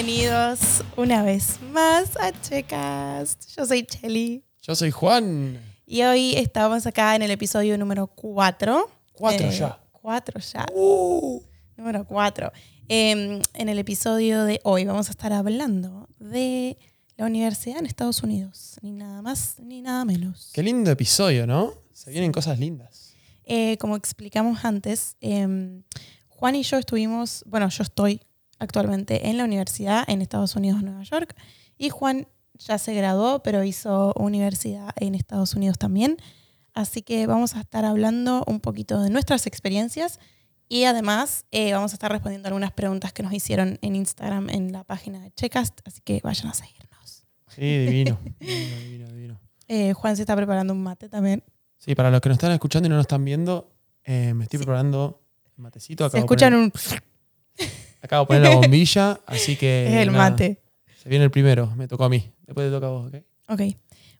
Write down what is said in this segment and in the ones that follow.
Bienvenidos una vez más a Checast. Yo soy Chelly Yo soy Juan. y hoy estamos acá en el episodio número 4. Cuatro ya. 4 ya. Uh. Número 4. en el episodio de hoy vamos a estar hablando de la universidad en Estados Unidos. Ni nada más ni nada menos. Qué lindo episodio, ¿no? Se vienen cosas lindas. Eh, como explicamos antes, em, Juan y yo estuvimos, bueno, yo estoy actualmente en la universidad en Estados Unidos, Nueva York, y Juan ya se graduó, pero hizo universidad en Estados Unidos también. Así que vamos a estar hablando un poquito de nuestras experiencias y además eh, vamos a estar respondiendo algunas preguntas que nos hicieron en Instagram en la página de Checast, así que vayan a seguirnos. Sí, divino. divino, divino, divino. Eh, Juan se está preparando un mate también. Sí, para los que nos están escuchando y no nos están viendo, eh, me estoy preparando el matecito. Se Acabo de escuchan poner- un... Acabo de poner la bombilla, así que. Es el nada, mate. Se viene el primero, me tocó a mí. Después te toca a vos, ¿ok? Ok.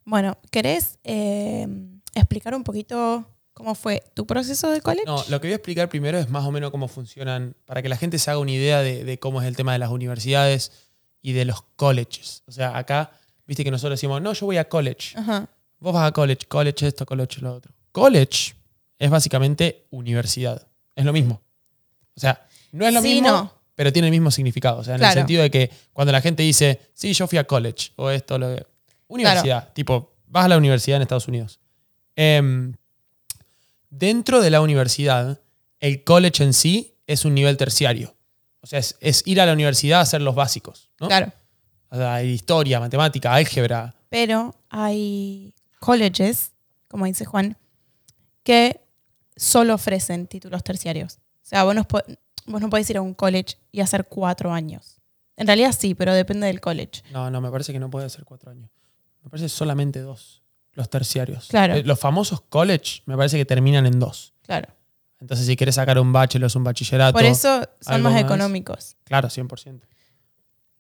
Bueno, ¿querés eh, explicar un poquito cómo fue tu proceso de college? No, lo que voy a explicar primero es más o menos cómo funcionan, para que la gente se haga una idea de, de cómo es el tema de las universidades y de los colleges. O sea, acá, viste que nosotros decimos, no, yo voy a college. Ajá. Vos vas a college, college esto, college lo otro. College es básicamente universidad. Es lo mismo. O sea, no es lo Sí, mismo, no. Pero tiene el mismo significado. O sea, en Claro. el sentido de que cuando la gente dice, sí, yo fui a college, o esto, lo Universidad. Tipo, vas a la universidad en Estados Unidos. Em, dentro de la universidad, el college en sí es un nivel terciario. O sea, es, es ir a la universidad a hacer los básicos. ¿no? Claro. O sea, historia, matemática, álgebra. Pero hay colleges, como dice Juan, que solo ofrecen títulos terciarios. O sea, vos no, vos no podés ir a un college y hacer cuatro años. En realidad sí, pero depende del college. No, no, me parece que no puede ser cuatro años. Me parece solamente dos, los terciarios. Claro. Eh, Los famosos college me parece que terminan en dos. Claro. Entonces, si quieres sacar un bachelor, un bachillerato. Por eso son más más. económicos. Claro, 100%.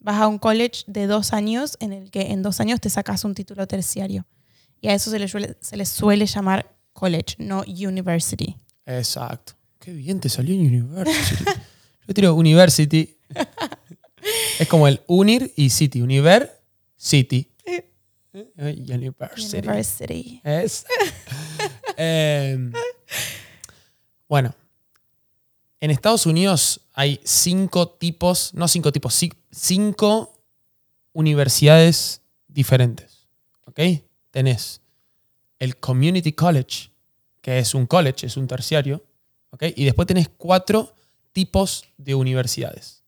Vas a un college de dos años en el que en dos años te sacas un título terciario. Y a eso se le suele, se le suele llamar college, no university. Exacto. Qué bien te salió en university. Yo tiro university. es como el unir y city. Univer, city. University. University. Es. Em, bueno, en Estados Unidos hay cinco tipos, no cinco tipos, cinco universidades diferentes. ¿Ok? Tenés el Community College, que es un college, es un terciario. ¿Ok? Y después tenés cuatro tipos de universidades.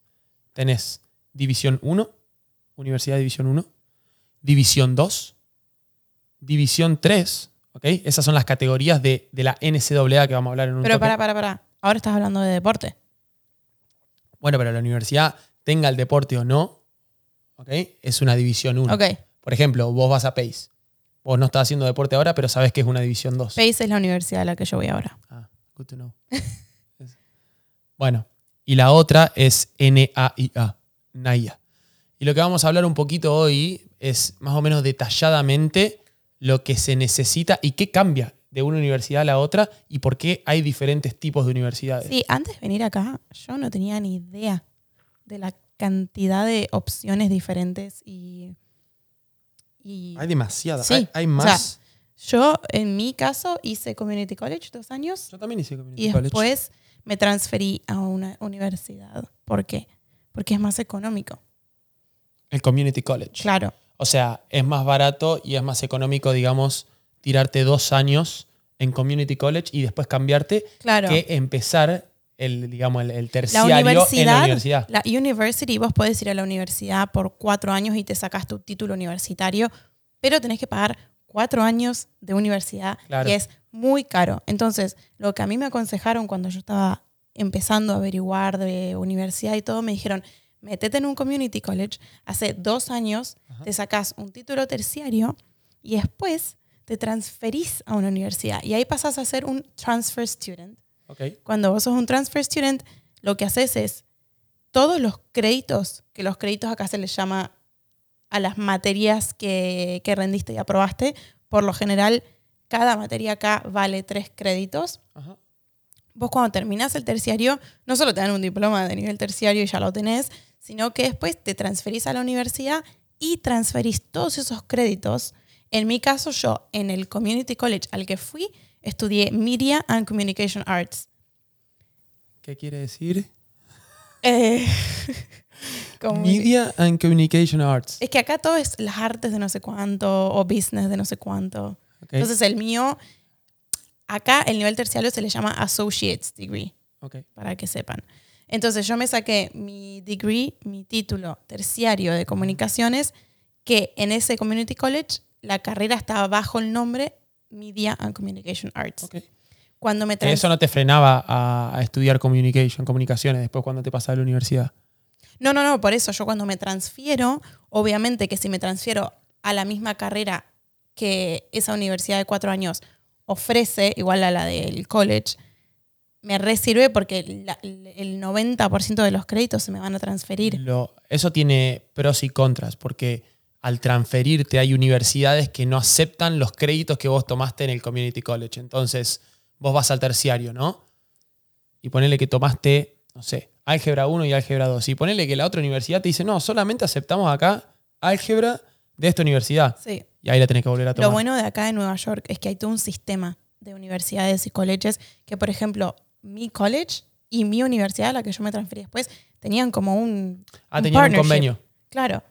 Tenés División 1, Universidad de División 1, División 2, División 3, ¿ok? Esas son las categorías de, de la NCAA que vamos a hablar en un Pero para, para, para. Ahora estás hablando de deporte. Bueno, pero la universidad, tenga el deporte o no, ¿ok? Es una División 1. Ok. Por ejemplo, vos vas a PACE. Vos no estás haciendo deporte ahora, pero sabes que es una División 2. Pace es la universidad a la que yo voy ahora. Ah, good to know. Es- bueno, y la otra es NAIA, NAIA. Y lo que vamos a hablar un poquito hoy es más o menos detalladamente lo que se necesita y qué cambia de una universidad a la otra y por qué hay diferentes tipos de universidades. Sí, antes de venir acá, yo no tenía ni idea de la cantidad de opciones diferentes y. y Hay demasiadas. Sí, hay, hay o más. Yo, en mi caso, hice Community College dos años Yo también hice community y college. después me transferí a una universidad. ¿Por qué? Porque es más económico. El community college. Claro. O sea, es más barato y es más económico, digamos, tirarte dos años en community college y después cambiarte Claro. que empezar el, digamos, el, el La terciario en la universidad, universidad. la university, vos podés ir a la universidad por cuatro años y te sacas tu título universitario, pero tenés que pagar cuatro años de universidad Claro. y es muy caro. Entonces, lo que a mí me aconsejaron cuando yo estaba empezando a averiguar de universidad y todo, me dijeron, métete en un community college, hace dos años te sacas un título terciario y después te transferís a una universidad y ahí pasas a ser un transfer student. Ok. Cuando vos sos un transfer student, lo que haces es todos los créditos, que los créditos acá se les llama a las materias que, que rendiste y aprobaste, por lo general, cada materia acá vale tres créditos. Ajá. Vos cuando terminás el terciario, no solo te dan un diploma de nivel terciario y ya lo tenés, sino que después te transferís a la universidad y transferís todos esos créditos. En mi caso, yo en el Community College al que fui, estudié Media and Communication Arts. ¿Qué quiere decir? Eh, Media and Communication Arts. Es que acá todo es las artes de no sé cuánto o business de no sé cuánto. Ok, Entonces el mío, acá el nivel terciario se le llama Associate's Degree, ok. para que sepan. Entonces yo me saqué mi degree, mi título terciario de comunicaciones, que en ese community college la carrera estaba bajo el nombre Media and Communication Arts. ok. Cuando me trans- Eso no te frenaba a, estudiar communication, comunicaciones después cuando te pasas a la universidad. No, no, no, por eso yo cuando me transfiero, obviamente que si me transfiero a la misma carrera que esa universidad de cuatro años ofrece, igual a la del college, me resirve porque el 90% de los créditos se me van a transferir. Eso tiene pros y contras, porque al transferirte hay universidades que no aceptan los créditos que vos tomaste en el Community College. Entonces, vos vas al terciario, ¿no? Y ponele que tomaste, no sé, álgebra 1 y álgebra 2. Y ponele que la otra universidad te dice, no, solamente aceptamos acá álgebra de esta universidad. Sí. Y ahí la tenés que volver a tomar. Lo bueno de acá de Nueva York es que hay todo un sistema de universidades y colleges que, por ejemplo, mi college y mi universidad, a la que yo me transferí después, tenían como un, ah, un tenían un convenio. Claro.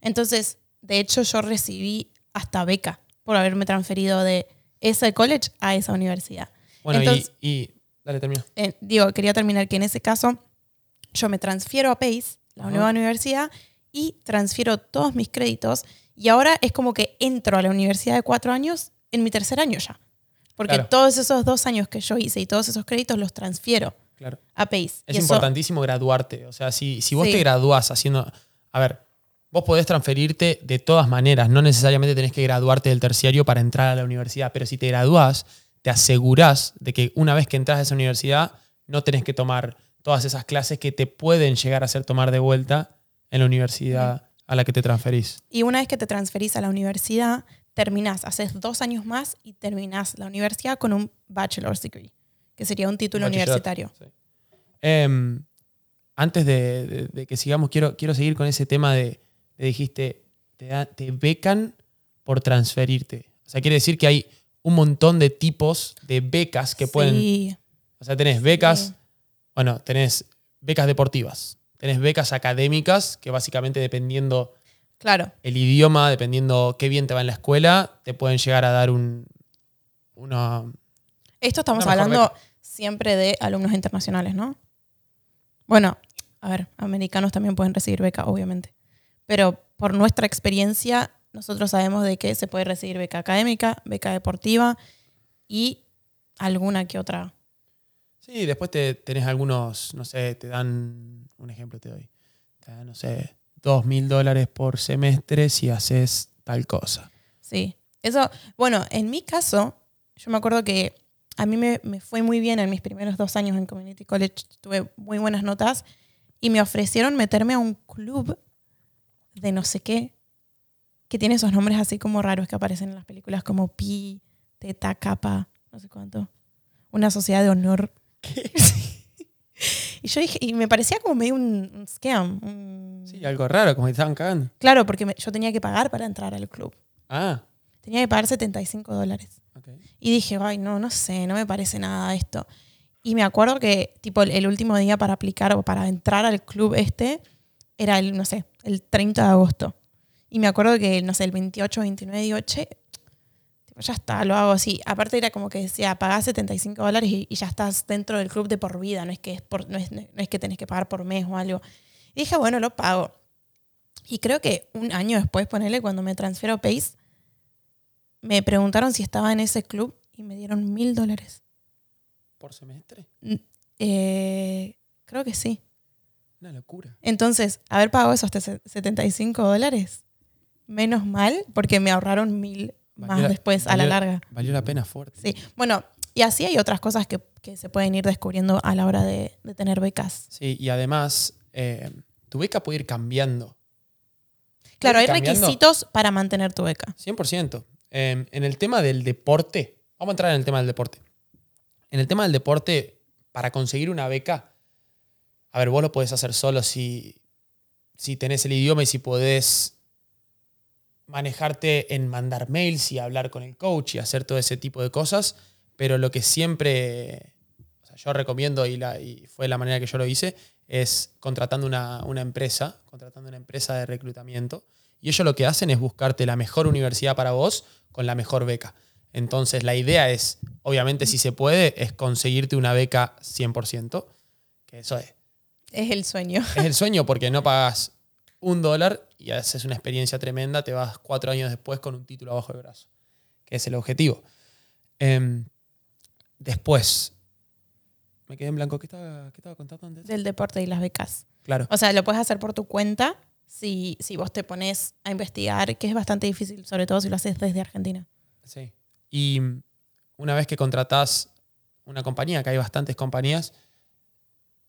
Entonces, de hecho, yo recibí hasta beca por haberme transferido de ese college a esa universidad. Bueno, y- Entonces- y, Dale, termina. Eh, digo, quería terminar que en ese caso yo me transfiero a Pace, la Ajá. nueva universidad, y transfiero todos mis créditos. Y ahora es como que entro a la universidad de cuatro años en mi tercer año ya. Porque Claro. todos esos dos años que yo hice y todos esos créditos los transfiero Claro. a Pace. Es Y eso- importantísimo graduarte. O sea, si, si vos Sí. te graduás haciendo. A ver, vos podés transferirte de todas maneras. No necesariamente tenés que graduarte del terciario para entrar a la universidad. Pero si te graduás, te asegurás de que una vez que entras a esa universidad, no tenés que tomar todas esas clases que te pueden llegar a hacer tomar de vuelta en la universidad a la que te transferís. Y una vez que te transferís a la universidad, terminás, haces dos años más y terminás la universidad con un bachelor's degree, que sería un título universitario. sí. Em, antes de, de- de que sigamos, quiero, quiero seguir con ese tema de, de dijiste, te, da- te becan por transferirte. O sea, quiere decir que hay un montón de tipos de becas que pueden... Sí, O sea, tenés becas, Sí. Bueno, tenés becas deportivas, tenés becas académicas, que básicamente dependiendo claro. el idioma, dependiendo qué bien te va en la escuela, te pueden llegar a dar un, una... Esto estamos Una hablando siempre de alumnos internacionales, ¿no? Bueno, a ver, americanos también pueden recibir beca, obviamente. Pero por nuestra experiencia, nosotros sabemos de que se puede recibir beca académica, beca deportiva y alguna que otra. Sí, después te, tenés algunos, no sé, te dan, un ejemplo te doy, no sé, dos mil dólares por semestre si haces tal cosa. Sí. Eso, bueno, en mi caso, yo me acuerdo que a mí me, me fue muy bien en mis primeros dos años en Community College, tuve muy buenas notas y me ofrecieron meterme a un club de no sé qué, que tiene esos nombres así como raros que aparecen en las películas como Pi, Teta, Kappa, no sé cuánto. Una sociedad de honor. y yo dije, y me parecía como medio un, un scam. un- Sí, algo raro, como que estaban cagando. Claro, porque me- yo tenía que pagar para entrar al club. Ah, Tenía que pagar 75 dólares. ok. Y dije, ay, no, no sé, no me parece nada esto. Y me acuerdo que, tipo, el, el último día para aplicar o para entrar al club este era el, no sé, el 30 de agosto. Y me acuerdo que, no sé, el 28, 29, digo, che, ya está, lo hago así. Aparte era como que decía, pagás 75 dólares y, y ya estás dentro del club de por vida, no es, que es por, no, es, no es que tenés que pagar por mes o algo. Y dije, bueno, lo pago. Y creo que un año después, ponele, cuando me transfiero a Pace, me preguntaron si estaba en ese club y me dieron mil dólares. ¿Por semestre? Eh, creo que sí. Una locura. Entonces, haber pagado esos te- 75 dólares, menos mal, porque me ahorraron mil más la- después a la larga. Valió la pena fuerte. Sí, bueno, y así hay otras cosas que, que se pueden ir descubriendo a la hora de, de tener becas. Sí, y además, eh, tu beca puede ir cambiando. Claro, hay cambiando requisitos para mantener tu beca. 100%. Eh, en el tema del deporte, vamos a entrar en el tema del deporte. En el tema del deporte, para conseguir una beca, a ver, vos lo podés hacer solo si, si tenés el idioma y si podés manejarte en mandar mails y hablar con el coach y hacer todo ese tipo de cosas. Pero lo que siempre o sea, yo recomiendo y, la, y fue la manera que yo lo hice es contratando una, una empresa, contratando una empresa de reclutamiento. Y ellos lo que hacen es buscarte la mejor universidad para vos con la mejor beca. Entonces la idea es, obviamente si se puede, es conseguirte una beca 100%, que eso es. Es el sueño. Es el sueño porque no pagas un dólar y haces una experiencia tremenda, te vas cuatro años después con un título abajo del brazo, que es el objetivo. Em, después, me quedé en blanco, ¿qué estaba, qué estaba contando antes? Del deporte y las becas. Claro, O sea, lo puedes hacer por tu cuenta si, si vos te pones a investigar, que es bastante difícil, sobre todo si lo haces desde Argentina. sí. Y una vez que contratás una compañía, que hay bastantes compañías,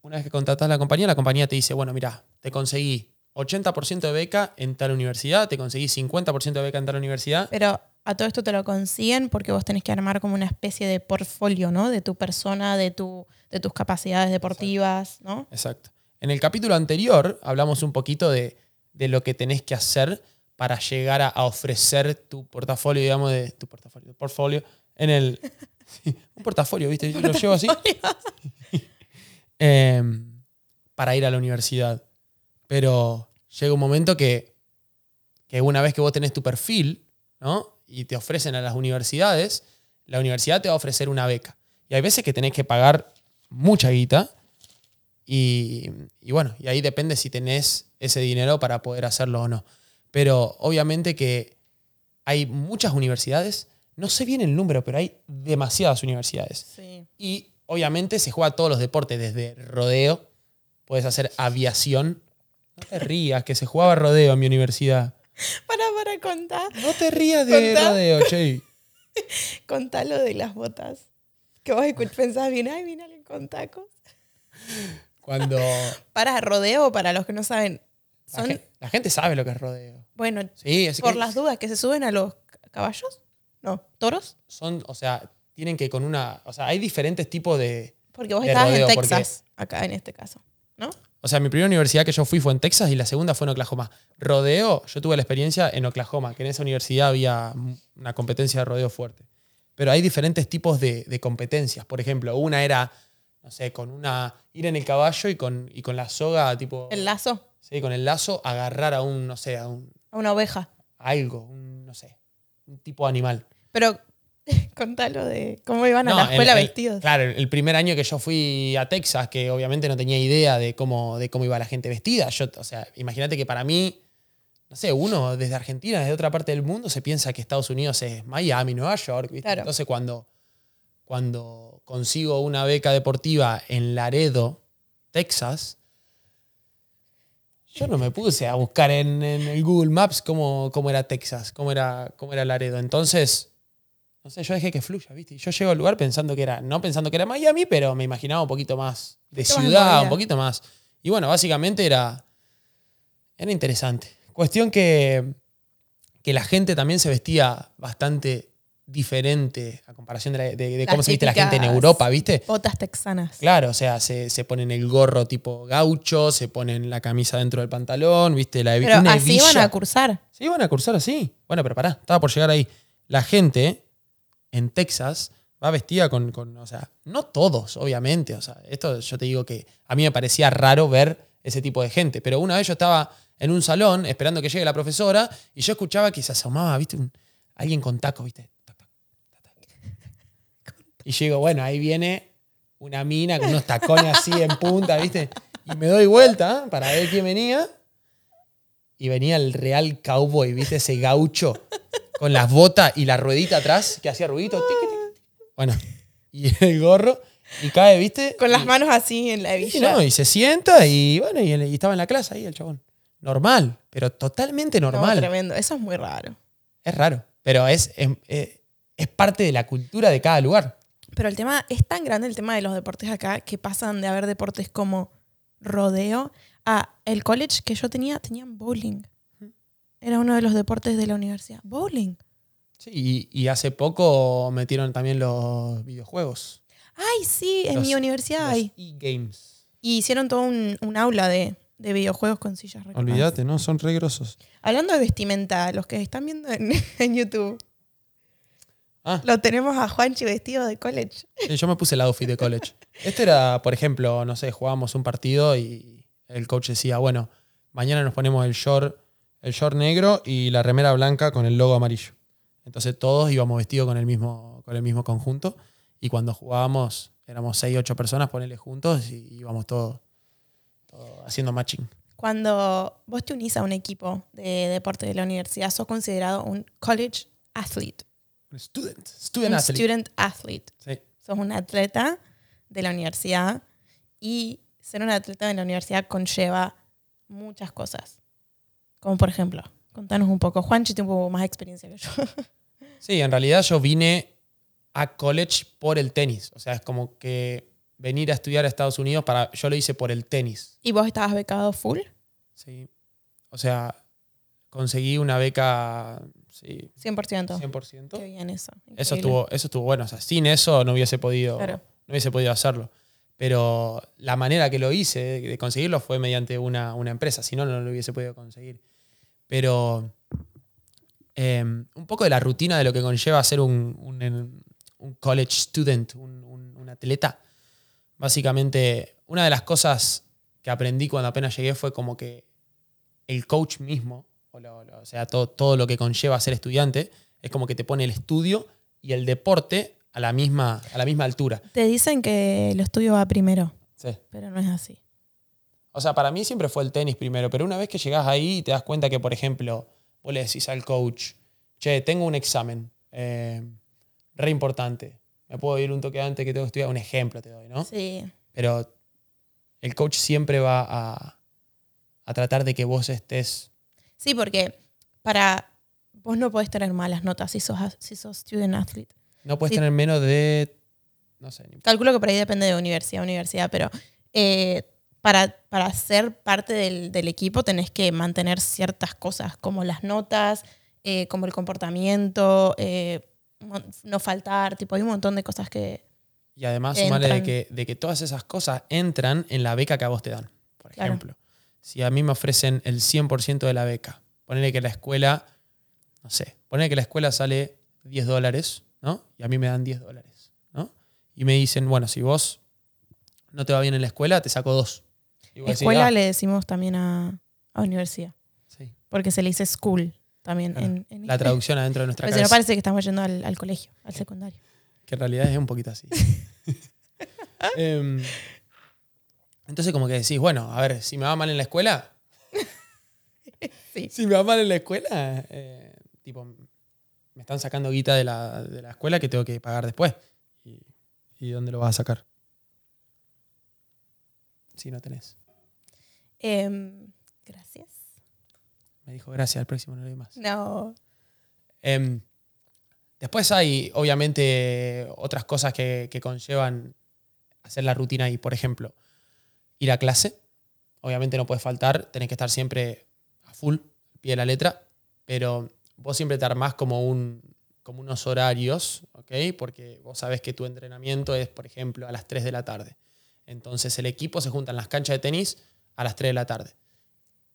una vez que contratás la compañía, la compañía te dice, bueno, mira, te conseguí 80% de beca en tal universidad, te conseguí 50% de beca en tal universidad, Pero a todo esto te lo consiguen porque vos tenés que armar como una especie de portfolio, ¿no? De tu persona, de, tu, de tus capacidades deportivas, ¿no? Exacto. En el capítulo anterior hablamos un poquito de, de lo que tenés que hacer para llegar a, a ofrecer tu portafolio, digamos, de tu portafolio, portfolio en el... sí, un portafolio, ¿viste? Yo lo llevo así. Em, para ir a la universidad. Pero llega un momento que, que una vez que vos tenés tu perfil, ¿no? Y te ofrecen a las universidades, la universidad te va a ofrecer una beca. Y hay veces que tenés que pagar mucha guita. Y, y bueno, y ahí depende si tenés ese dinero para poder hacerlo o no. Pero obviamente que hay muchas universidades, no sé bien el número, pero hay demasiadas universidades. Sí. Y obviamente se juega todos los deportes, desde rodeo, puedes hacer aviación. No te rías, que se jugaba rodeo en mi universidad. Para, para contar. No te rías de Contá. rodeo, che. Contá lo de las botas. Que vos pensás bien, ay, viene alguien con tacos. Cuando Para rodeo, para los que no saben, la, gente sabe lo que es rodeo. bueno, Sí, por que las dudas, que se suben a los ca- caballos. No, toros. son, o sea, tienen que con una, o sea, hay diferentes tipos de, Porque vos De estabas rodeo, en porque- Texas, acá en este caso. ¿No? O sea, mi primera universidad que yo fui fue en Texas y la segunda fue en Oklahoma. Rodeo, yo tuve la experiencia en Oklahoma, que en esa universidad había una competencia de rodeo fuerte. Pero hay diferentes tipos de, de competencias. Por ejemplo, una era, no sé, con una. ir en el caballo y con, y con la soga, tipo. El lazo Sí, con el lazo, agarrar a un, no sé, a un. a una oveja. algo, un, no sé, un tipo de animal. Pero contalo de cómo iban a la el- escuela el- vestidos. Claro, el primer año que yo fui a Texas, que obviamente no tenía idea de cómo, de cómo iba la gente vestida. Yo, o sea, imagínate que para mí, no sé, uno desde Argentina, desde otra parte del mundo, se piensa que Estados Unidos es Miami, Nueva York. ¿viste? Claro. Entonces, cuando, cuando consigo una beca deportiva en Laredo, Texas, yo no me puse a buscar en, en el Google Maps cómo, cómo era Texas, cómo era, cómo era Laredo. Entonces, no sé, yo dejé que fluya, ¿viste? Y yo llego al lugar pensando que era, no pensando que era Miami, pero me imaginaba un poquito más de ciudad, un poquito más. Y bueno, básicamente era, era interesante. Cuestión que, que la gente también se vestía bastante diferente a comparación de, la- de- de Las cómo se viste la gente en Europa, ¿viste? Botas texanas. Claro, o sea, se, se ponen el gorro tipo gaucho, se ponen la camisa dentro del pantalón, ¿viste? La, Pero una así iban a cursar. Sí, iban a cursar así. Bueno, pero pará, estaba por llegar ahí. La gente en Texas va vestida con, con, o sea, no todos, obviamente. O sea, esto yo te digo que a mí me parecía raro ver ese tipo de gente. Pero una vez yo estaba en un salón esperando que llegue la profesora y yo escuchaba que se asomaba, ¿viste? Un- alguien con tacos, ¿viste? Y yo digo, bueno, ahí viene una mina con unos tacones así en punta, ¿viste? Y me doy vuelta para ver quién venía. Y venía el real cowboy, ¿viste? Ese gaucho con las botas y la ruedita atrás que hacía ruidito. Bueno, y el gorro. Y cae, ¿viste? Con las Y- manos así en la y, hebilla. no, y se sienta y bueno, y, y estaba en la clase ahí el chabón. Normal, pero totalmente No, normal. tremendo. Eso es muy raro. es raro, pero es, es, es- es parte de la cultura de cada lugar. Pero el tema es tan grande el tema de los deportes acá que pasan de haber deportes como rodeo a el college que yo tenía tenían bowling. Era uno de los deportes de la universidad. Bowling. Sí, y, y hace poco metieron también los videojuegos. Ay, sí, en Los- mi universidad los hay. e-games. Y hicieron todo un, un aula de, de videojuegos con sillas reclinadas. Olvídate, ¿no? Son re grosos. Hablando de vestimenta, los que están viendo en, en YouTube, Ah, lo tenemos a Juanchi vestido de college. sí, yo me puse el outfit de college. Este era, por ejemplo, no sé, jugábamos un partido y el coach decía, bueno, mañana nos ponemos el short, el short negro y la remera blanca con el logo amarillo. Entonces todos íbamos vestidos con el mismo, con el mismo conjunto y cuando jugábamos éramos 6, 8 personas, ponerle juntos y íbamos todos todo haciendo matching. Cuando vos te unís a un equipo de deporte de la universidad, sos considerado un college athlete. Un student, student un athlete. student athlete. Sí. Sos un atleta de la universidad y ser un atleta de la universidad conlleva muchas cosas. Como por ejemplo, contanos un poco. Juanchi tiene un poco más experiencia que yo. Sí, en realidad yo vine a college por el tenis. O sea, es como que venir a estudiar a Estados Unidos, para, yo lo hice por el tenis. ¿Y vos estabas becado full? Sí. O sea, conseguí una beca, sí, 100%. 100%. Qué bien eso. Eso estuvo, eso estuvo bueno. O sea, sin eso no hubiese podido, Claro. no hubiese podido hacerlo. Pero la manera que lo hice de, conseguirlo fue mediante una, una empresa. Si no, no lo hubiese podido conseguir. Pero eh, un poco de la rutina de lo que conlleva ser un, un- college student, un, un- atleta. Básicamente, una de las cosas que aprendí cuando apenas llegué fue como que el coach mismo, o, o sea, todo, todo lo que conlleva ser estudiante, es como que te pone el estudio y el deporte a la misma, a la misma altura. Te dicen que el estudio va primero, Sí. pero no es así. O sea, para mí siempre fue el tenis primero, pero una vez que llegas ahí y te das cuenta que, por ejemplo, vos le decís al coach, che, tengo un examen, eh, re importante, me puedo ir un toque antes que tengo que estudiar, un ejemplo te doy, ¿no? Sí. Pero el coach siempre va a, a tratar de que vos estés... Sí, porque para vos no podés tener malas notas si sos, si sos student athlete. No puedes Sí. tener menos de... No sé, Calculo que por ahí depende de universidad a universidad, pero eh, para, para ser parte del, del equipo tenés que mantener ciertas cosas, como las notas, eh, como el comportamiento, eh, no faltar, tipo, hay un montón de cosas que... Y además sumarle de que, de que todas esas cosas entran en la beca que a vos te dan. Por Claro. ejemplo, si a mí me ofrecen el 100% de la beca, ponele que la escuela, no sé, ponele que la escuela sale 10 dólares, ¿no? Y a mí me dan 10 dólares, ¿no? Y me dicen, bueno, si vos no te va bien en la escuela, te saco dos. Y decís, Escuela "Ah, le decimos también a, a universidad, sí". porque se le dice school también Claro. en, en La traducción adentro de nuestra Pero no cabeza, parece que estamos yendo al, al colegio, al secundario. que en realidad es un poquito así. Em, entonces como que decís, bueno, a ver, si me va mal en la escuela, Sí. si me va mal en la escuela, eh, tipo, me están sacando guita de la, de la escuela que tengo que pagar después. ¿Y, y dónde lo vas a sacar? Si no tenés. Em, gracias. Me dijo, gracias, al próximo no le doy más. No. Em, después hay, obviamente, otras cosas que, que conllevan hacer la rutina y, por ejemplo, ir a clase. Obviamente no puedes faltar, tenés que estar siempre a full, al pie de la letra, pero vos siempre te armás como, un, como unos horarios, ¿ok? Porque vos sabés que tu entrenamiento es, por ejemplo, a las 3 de la tarde. Entonces el equipo se junta en las canchas de tenis a las 3 de la tarde.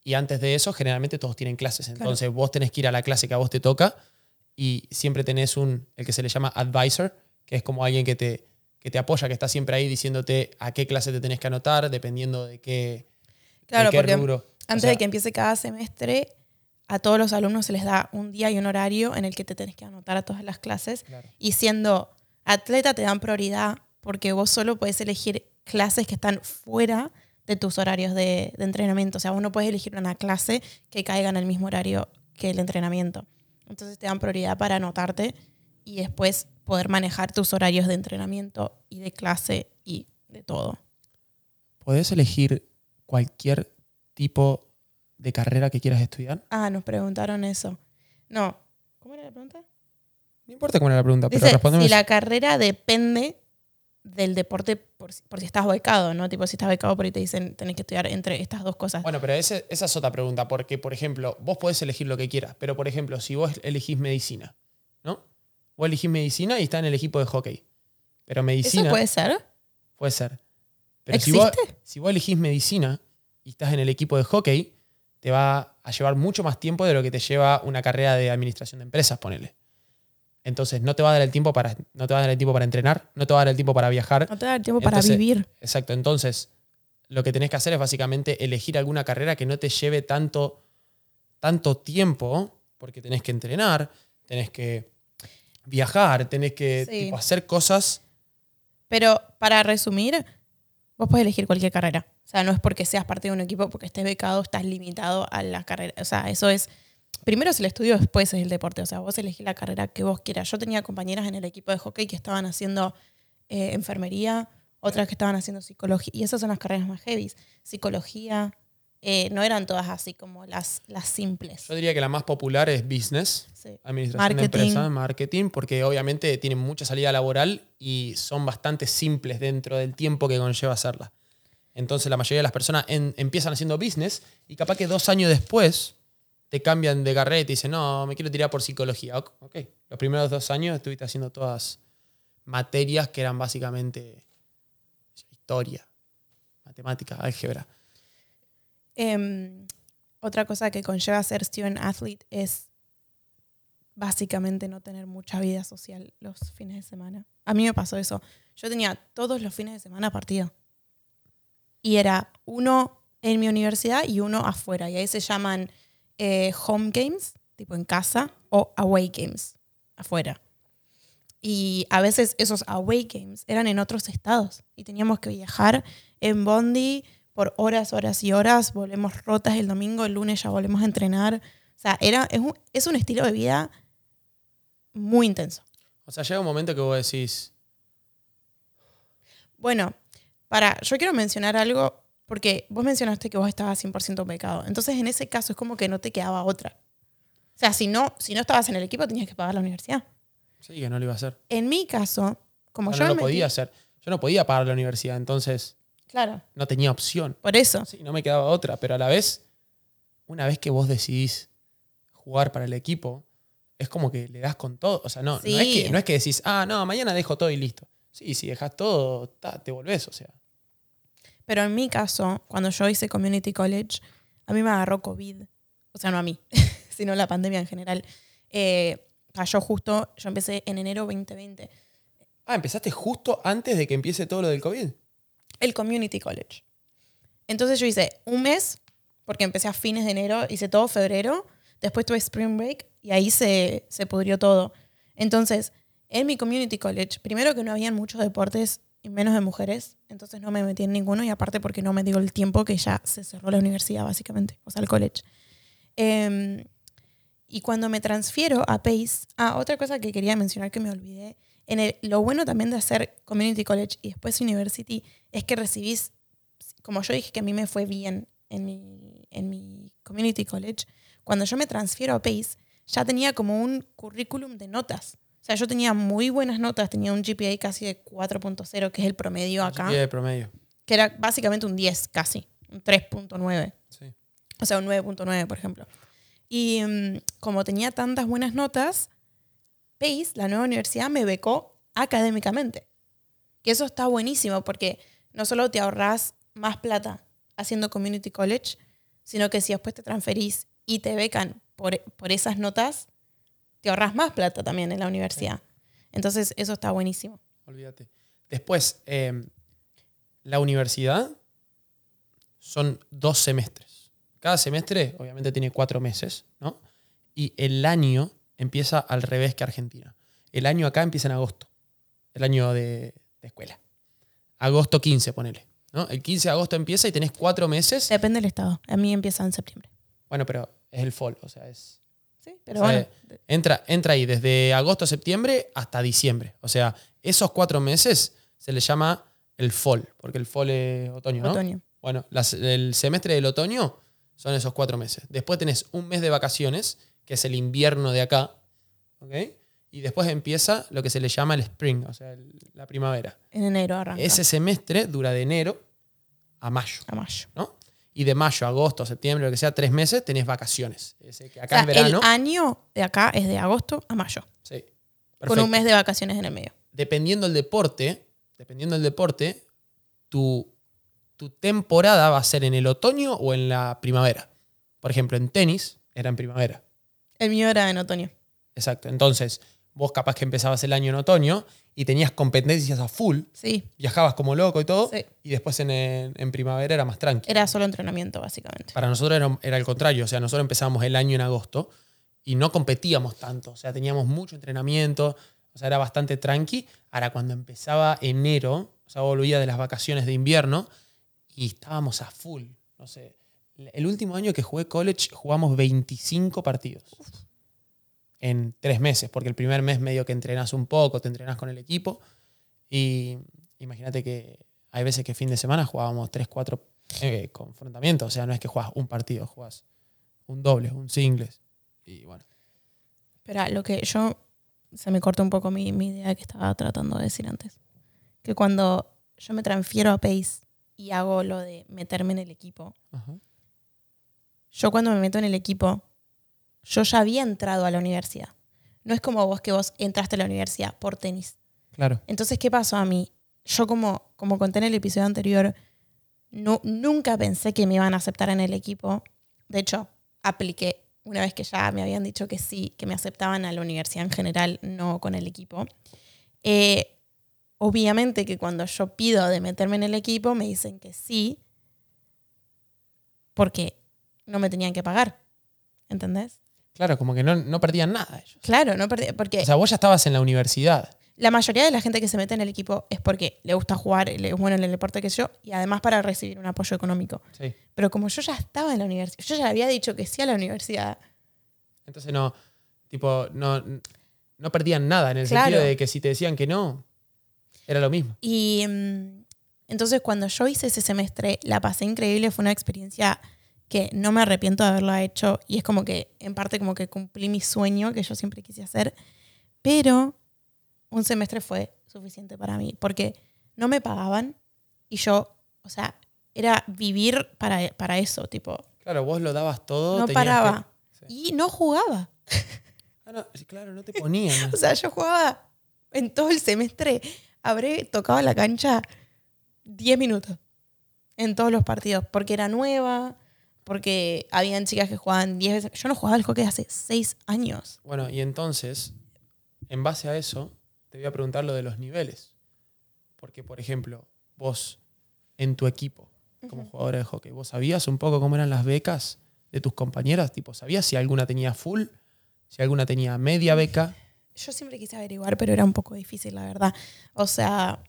Y antes de eso, generalmente todos tienen clases. Entonces vos tenés que ir a la clase que a vos te toca y siempre tenés un, el que se le llama advisor, que es como alguien que te, que te apoya, que está siempre ahí diciéndote a qué clase te tenés que anotar, dependiendo de qué, Claro, de qué porque rubro. O antes sea, de que empiece cada semestre, a todos los alumnos se les da un día y un horario en el que te tenés que anotar a todas las clases. Claro. Y siendo atleta te dan prioridad porque vos solo puedes elegir clases que están fuera de tus horarios de, de entrenamiento. O sea, vos no puedes elegir una clase que caiga en el mismo horario que el entrenamiento. Entonces te dan prioridad para anotarte y después poder manejar tus horarios de entrenamiento y de clase y de todo. ¿Podés elegir cualquier tipo de carrera que quieras estudiar? Ah, nos preguntaron eso. No. ¿Cómo era la pregunta? No importa cómo era la pregunta, pero Dice, respondeme. si la carrera depende del deporte por, si- por si estás becado, ¿no? Tipo, si estás becado por ahí te dicen tenés que estudiar entre estas dos cosas. Bueno, pero ese- esa es otra pregunta, porque, por ejemplo, vos podés elegir lo que quieras, pero, por ejemplo, si vos elegís medicina, ¿no? Vos elegís medicina y está en el equipo de hockey. Pero medicina... ¿Eso puede ser? Puede ser. Pero si vos, ¿Existe? si vos elegís medicina, y estás en el equipo de hockey, te va a llevar mucho más tiempo de lo que te lleva una carrera de administración de empresas, ponele. Entonces no te va a dar el tiempo para, no te va a dar el tiempo para entrenar, no te va a dar el tiempo para viajar. No te da el tiempo para vivir. Exacto. Entonces, lo que tenés que hacer es básicamente elegir alguna carrera que no te lleve tanto, tanto tiempo, porque tenés que entrenar, tenés que viajar, tenés que Sí. tipo, hacer cosas. Pero para resumir, vos podés elegir cualquier carrera. O sea, no es porque seas parte de un equipo, porque estés becado, estás limitado a la carrera. O sea, eso es. Primero es el estudio, después es el deporte. O sea, vos elegís la carrera que vos quieras. Yo tenía compañeras en el equipo de hockey que estaban haciendo eh, enfermería, otras que estaban haciendo psicología. Y esas son las carreras más heavy. Psicología. Eh, no eran todas así como las, las simples. Yo diría que la más popular es business, Sí. administración de Marketing. empresas, marketing, porque obviamente tienen mucha salida laboral y son bastante simples dentro del tiempo que conlleva hacerla. Entonces la mayoría de las personas en- empiezan haciendo business y capaz que dos años después te cambian de carrera y te dicen, no, me quiero tirar por psicología. Ok. Los primeros dos años estuviste haciendo todas materias que eran básicamente historia, matemática, álgebra. Em, otra cosa que conlleva ser student athlete es básicamente no tener mucha vida social los fines de semana. A mí me pasó eso. Yo tenía todos los fines de semana partido. Y era uno en mi universidad y uno afuera. Y ahí se llaman eh, home games, tipo en casa, o away games, afuera. Y a veces esos away games eran en otros estados. Y teníamos que viajar en Bondi por horas, horas y horas. Volvemos rotas el domingo, el lunes ya volvemos a entrenar. O sea, era, es, un, es un estilo de vida muy intenso. O sea, llega un momento que vos decís, Bueno, para, yo quiero mencionar algo porque vos mencionaste que vos estabas 100% becado. Entonces, en ese caso es como que no te quedaba otra. O sea, si no, si no estabas en el equipo, tenías que pagar la universidad. sí, que no lo iba a hacer. En mi caso, como No, yo no me lo metí- podía hacer. Yo no podía pagar la universidad, entonces Claro, no tenía opción. por eso. Sí, no me quedaba otra, pero a la vez, una vez que vos decidís jugar para el equipo, es como que le das con todo. O sea, no, no, es, que, no es que decís, ah, no, mañana dejo todo y listo. Sí, si dejas todo, ta, te volvés, o sea. Pero en mi caso, cuando yo hice Community College, a mí me agarró COVID. O sea, no a mí, sino la pandemia en general. Eh, cayó justo, yo empecé en enero 2020. Ah, empezaste justo antes de que empiece todo lo del COVID. El Community College. Entonces yo hice un mes, porque empecé a fines de enero, hice todo febrero, después tuve Spring Break y ahí se, se pudrió todo. Entonces, en mi Community College, primero que no habían muchos deportes y menos de mujeres, entonces no me metí en ninguno y aparte porque no me dio el tiempo que ya se cerró la universidad básicamente, o sea, el college. Em, y cuando me transfiero a PACE, ah, otra cosa que quería mencionar que me olvidé, en el- lo bueno también de hacer Community College y después University es que recibís, como yo dije que a mí me fue bien en mi, en mi Community College, cuando yo me transfiero a PACE, ya tenía como un currículum de notas. O sea, yo tenía muy buenas notas, tenía un GPA casi de 4.0, que es el promedio acá, GPA de promedio. que era básicamente un 10 casi, un 3.9. Sí. O sea, un 9.9, por ejemplo. Y mm, como tenía tantas buenas notas, PACE, la nueva universidad, me becó académicamente. Que eso está buenísimo porque no solo te ahorras más plata haciendo community college, sino que si después te transferís y te becan por, por esas notas, te ahorras más plata también en la universidad. Entonces, eso está buenísimo. Olvídate. Después, eh, la universidad son dos semestres. Cada semestre, obviamente, tiene cuatro meses, ¿no? Y el año empieza al revés que Argentina. El año acá empieza en agosto. El año de, de escuela. Agosto 15, ponele. ¿no? El 15 de agosto empieza y tenés cuatro meses. Depende del estado. A mí empieza en septiembre. Bueno, pero es el fall, o sea, es. Sí, pero O sea, bueno. Entra, entra ahí desde agosto, septiembre hasta diciembre. O sea, esos cuatro meses se le llama el fall, porque el fall es otoño, ¿no? Otoño. Bueno, las- el semestre del otoño son esos cuatro meses. Después tenés un mes de vacaciones, que es el invierno de acá, ¿ok? Y después empieza lo que se le llama el spring, o sea, el- la primavera. En enero arranca. Ese semestre dura de enero a mayo, a mayo. ¿no? Y de mayo, agosto, septiembre, lo que sea, tres meses, tenés vacaciones. Ese que O acá sea, es verano. el año de acá es de agosto a mayo, Sí. con un mes de vacaciones en el medio. dependiendo del deporte, dependiendo del deporte, tu, tu temporada va a ser en el otoño o en la primavera. Por ejemplo, en tenis era en primavera. El mío era en otoño. Exacto. Entonces, vos capaz que empezabas el año en otoño y tenías competencias a full, Sí, viajabas como loco y todo, Sí. y después en, en- primavera era más tranqui. era solo entrenamiento, básicamente. Para nosotros era, era el contrario, o sea, nosotros empezábamos el año en agosto y no competíamos tanto, o sea, teníamos mucho entrenamiento, o sea, era bastante tranqui. Ahora, cuando empezaba enero, o sea, volvía de las vacaciones de invierno y estábamos a full, no sé. El último año que jugué college jugamos 25 partidos en tres meses, porque el primer mes medio que entrenas un poco, te entrenas con el equipo y imagínate que hay veces que fin de semana jugábamos 3, 4 eh, confrontamientos, o sea, no es que juegas un partido, juegas un doble, un singles y bueno. Espera, lo que yo. Se me cortó un poco mi, mi idea que estaba tratando de decir antes. Que cuando yo me transfiero a Pace y hago lo de meterme en el equipo, yo cuando me meto en el equipo, yo ya había entrado a la universidad. No es como vos que vos entraste a la universidad por tenis. Claro. Entonces, ¿qué pasó a mí? Yo, como, como conté en el episodio anterior, no, nunca pensé que me iban a aceptar en el equipo. De hecho, apliqué una vez que ya me habían dicho que sí, que me aceptaban a la universidad en general, no con el equipo. Eh, obviamente que cuando yo pido de meterme en el equipo, me dicen que sí, porque no me tenían que pagar. ¿Entendés? Claro, como que no, no perdían nada ellos. Claro, no perdí, porque O sea, vos ya estabas en la universidad. la mayoría de la gente que se mete en el equipo es porque le gusta jugar, le es bueno en el deporte que yo, y además para recibir un apoyo económico. Sí. Pero como yo ya estaba en la universidad, yo ya había dicho que sí a la universidad, Entonces no, tipo, no, no perdían nada en el Claro. sentido de que si te decían que no, era lo mismo. Y mm, entonces cuando yo hice ese semestre, la pasé increíble, fue una experiencia que no me arrepiento de haberla hecho y es como que en parte como que cumplí mi sueño que yo siempre quise hacer, pero un semestre fue suficiente para mí porque no me pagaban y yo, o sea, era vivir para, para eso, tipo, Claro, vos lo dabas todo. no paraba que- sí. y no jugaba. Ah, no, claro, no te ponían. O sea, yo jugaba en todo el semestre, habré tocado la cancha 10 minutos en todos los partidos, porque era nueva, porque habían chicas que jugaban 10 veces. Yo no jugaba al hockey hace 6 años. Bueno, y entonces, en base a eso, te voy a preguntar lo de los niveles. Porque, por ejemplo, vos en tu equipo, como jugadora de hockey, ¿vos sabías un poco cómo eran las becas de tus compañeras? Tipo, ¿sabías si alguna tenía full? Si alguna tenía media beca. Yo siempre quise averiguar, pero era un poco difícil, la verdad. O sea,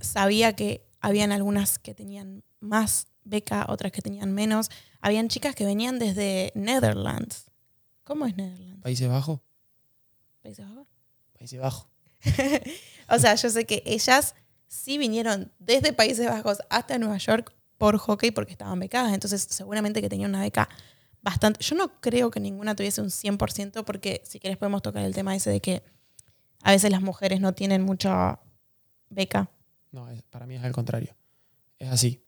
sabía que habían algunas que tenían más beca, otras que tenían menos. Habían chicas que venían desde Netherlands. ¿Cómo es Netherlands? Países Bajos. ¿Países Bajos? Países Bajos. O sea, yo sé que ellas sí vinieron desde Países Bajos hasta Nueva York por hockey porque estaban becadas. Entonces, seguramente que tenían una beca bastante. Yo no creo que ninguna tuviese un 100% porque, si quieres, podemos tocar el tema ese de que a veces las mujeres no tienen mucha beca. No, para mí es al contrario. Es así.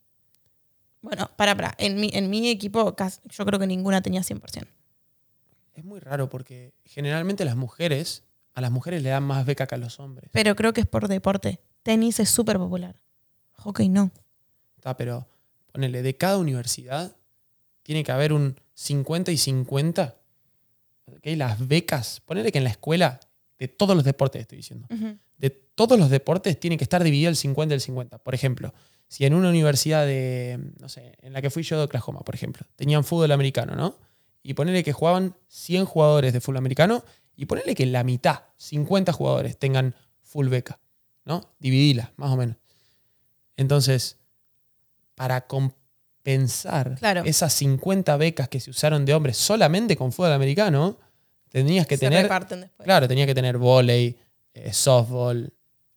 Bueno, para, para. En mi, en mi equipo, yo creo que ninguna tenía 100%. Es muy raro porque generalmente las mujeres, a las mujeres le dan más beca que a los hombres. Pero creo que es por deporte. Tenis es súper popular. Hockey no. Está, pero ponele, de cada universidad tiene que haber un 50 y 50. ¿ok? Las becas, ponele que en la escuela, de todos los deportes estoy diciendo, Ujú. de todos los deportes tiene que estar dividido el 50 y el 50. Por ejemplo, si en una universidad de, no sé, en la que fui yo de Oklahoma, por ejemplo, tenían fútbol americano, ¿no? Y ponele que jugaban 100 jugadores de fútbol americano y ponele que la mitad, 50 jugadores, tengan full beca, ¿no? Dividila, más o menos. Entonces, para compensar Claro. esas 50 becas que se usaron de hombres solamente con fútbol americano, tendrías que Se tener reparten después. Claro, tenía que tener volei, eh, softball,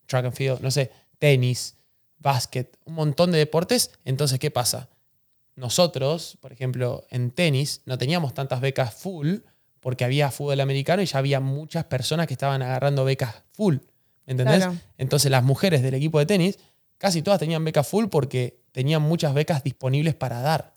track and field, no sé, tenis, básquet, un montón de deportes. Entonces, ¿qué pasa? Nosotros, por ejemplo, en tenis no teníamos tantas becas full porque había fútbol americano y ya había muchas personas que estaban agarrando becas full. ¿Me entendés? Claro. Entonces, las mujeres del equipo de tenis casi todas tenían becas full porque tenían muchas becas disponibles para dar.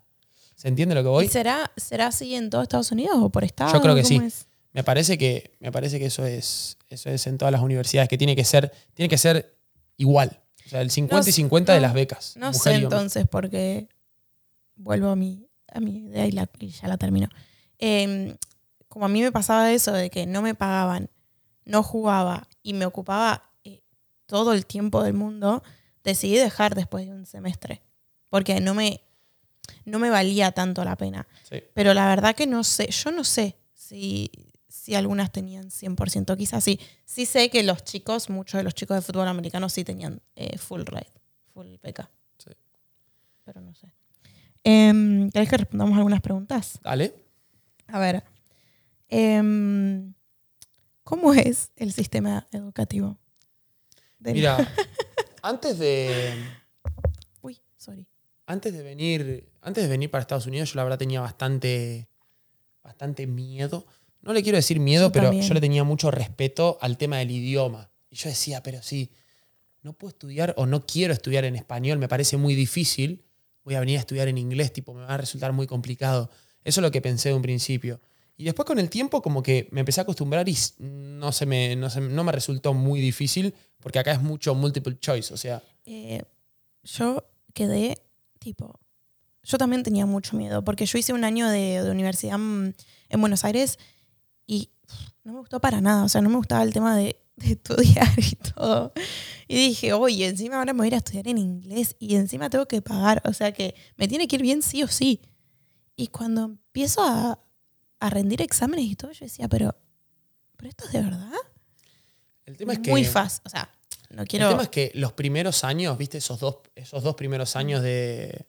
¿Se entiende lo que voy? ¿Y será, será así en todo Estados Unidos o por estado? Yo creo que ¿Cómo sí. es? Me parece que, me parece que eso, es, eso es en todas las universidades, que tiene que ser, tiene que ser igual. O sea, el 50 y No, 50 de las becas. No sé entonces, porque vuelvo a mi, a mi idea y, la- y ya la termino. Eh, como a mí me pasaba eso de que no me pagaban, no jugaba y me ocupaba eh, todo el tiempo del mundo, decidí dejar después de un semestre. Porque no me, no me valía tanto la pena. Sí. Pero la verdad que no sé, yo no sé si, si algunas tenían 100%, quizás sí. Sí sé que los chicos, muchos de los chicos de fútbol americano sí tenían eh, full rate, full beca. Sí. Pero no sé. Em, ¿Querés que respondamos algunas preguntas? Dale. A ver. em, ¿Cómo es el sistema educativo? del- Mira, antes de, Uy, sorry. antes de venir, antes de venir para Estados Unidos, yo la verdad tenía bastante, bastante miedo. No le quiero decir miedo, Yo pero también. yo le tenía mucho respeto al tema del idioma. Y yo decía, pero si no puedo estudiar o no quiero estudiar en español, me parece muy difícil, voy a venir a estudiar en inglés, tipo, me va a resultar muy complicado. Eso es lo que pensé de un principio. Y después con el tiempo como que me empecé a acostumbrar y no, se me, no, se- no me resultó muy difícil, porque acá es mucho multiple choice, o sea, Eh, yo quedé tipo. Yo también tenía mucho miedo porque yo hice un año de, de universidad en Buenos Aires y no me gustó para nada. O sea, no me gustaba el tema de, de estudiar y todo. Y dije, oye, encima ahora me voy a ir a estudiar en inglés y encima tengo que pagar. O sea que me tiene que ir bien sí o sí. Y cuando empiezo a, a rendir exámenes y todo, yo decía, pero, ¿pero esto es de verdad? el tema es que... Muy fácil. O sea, no quiero. El tema es que los primeros años, viste, esos dos, esos dos primeros años de,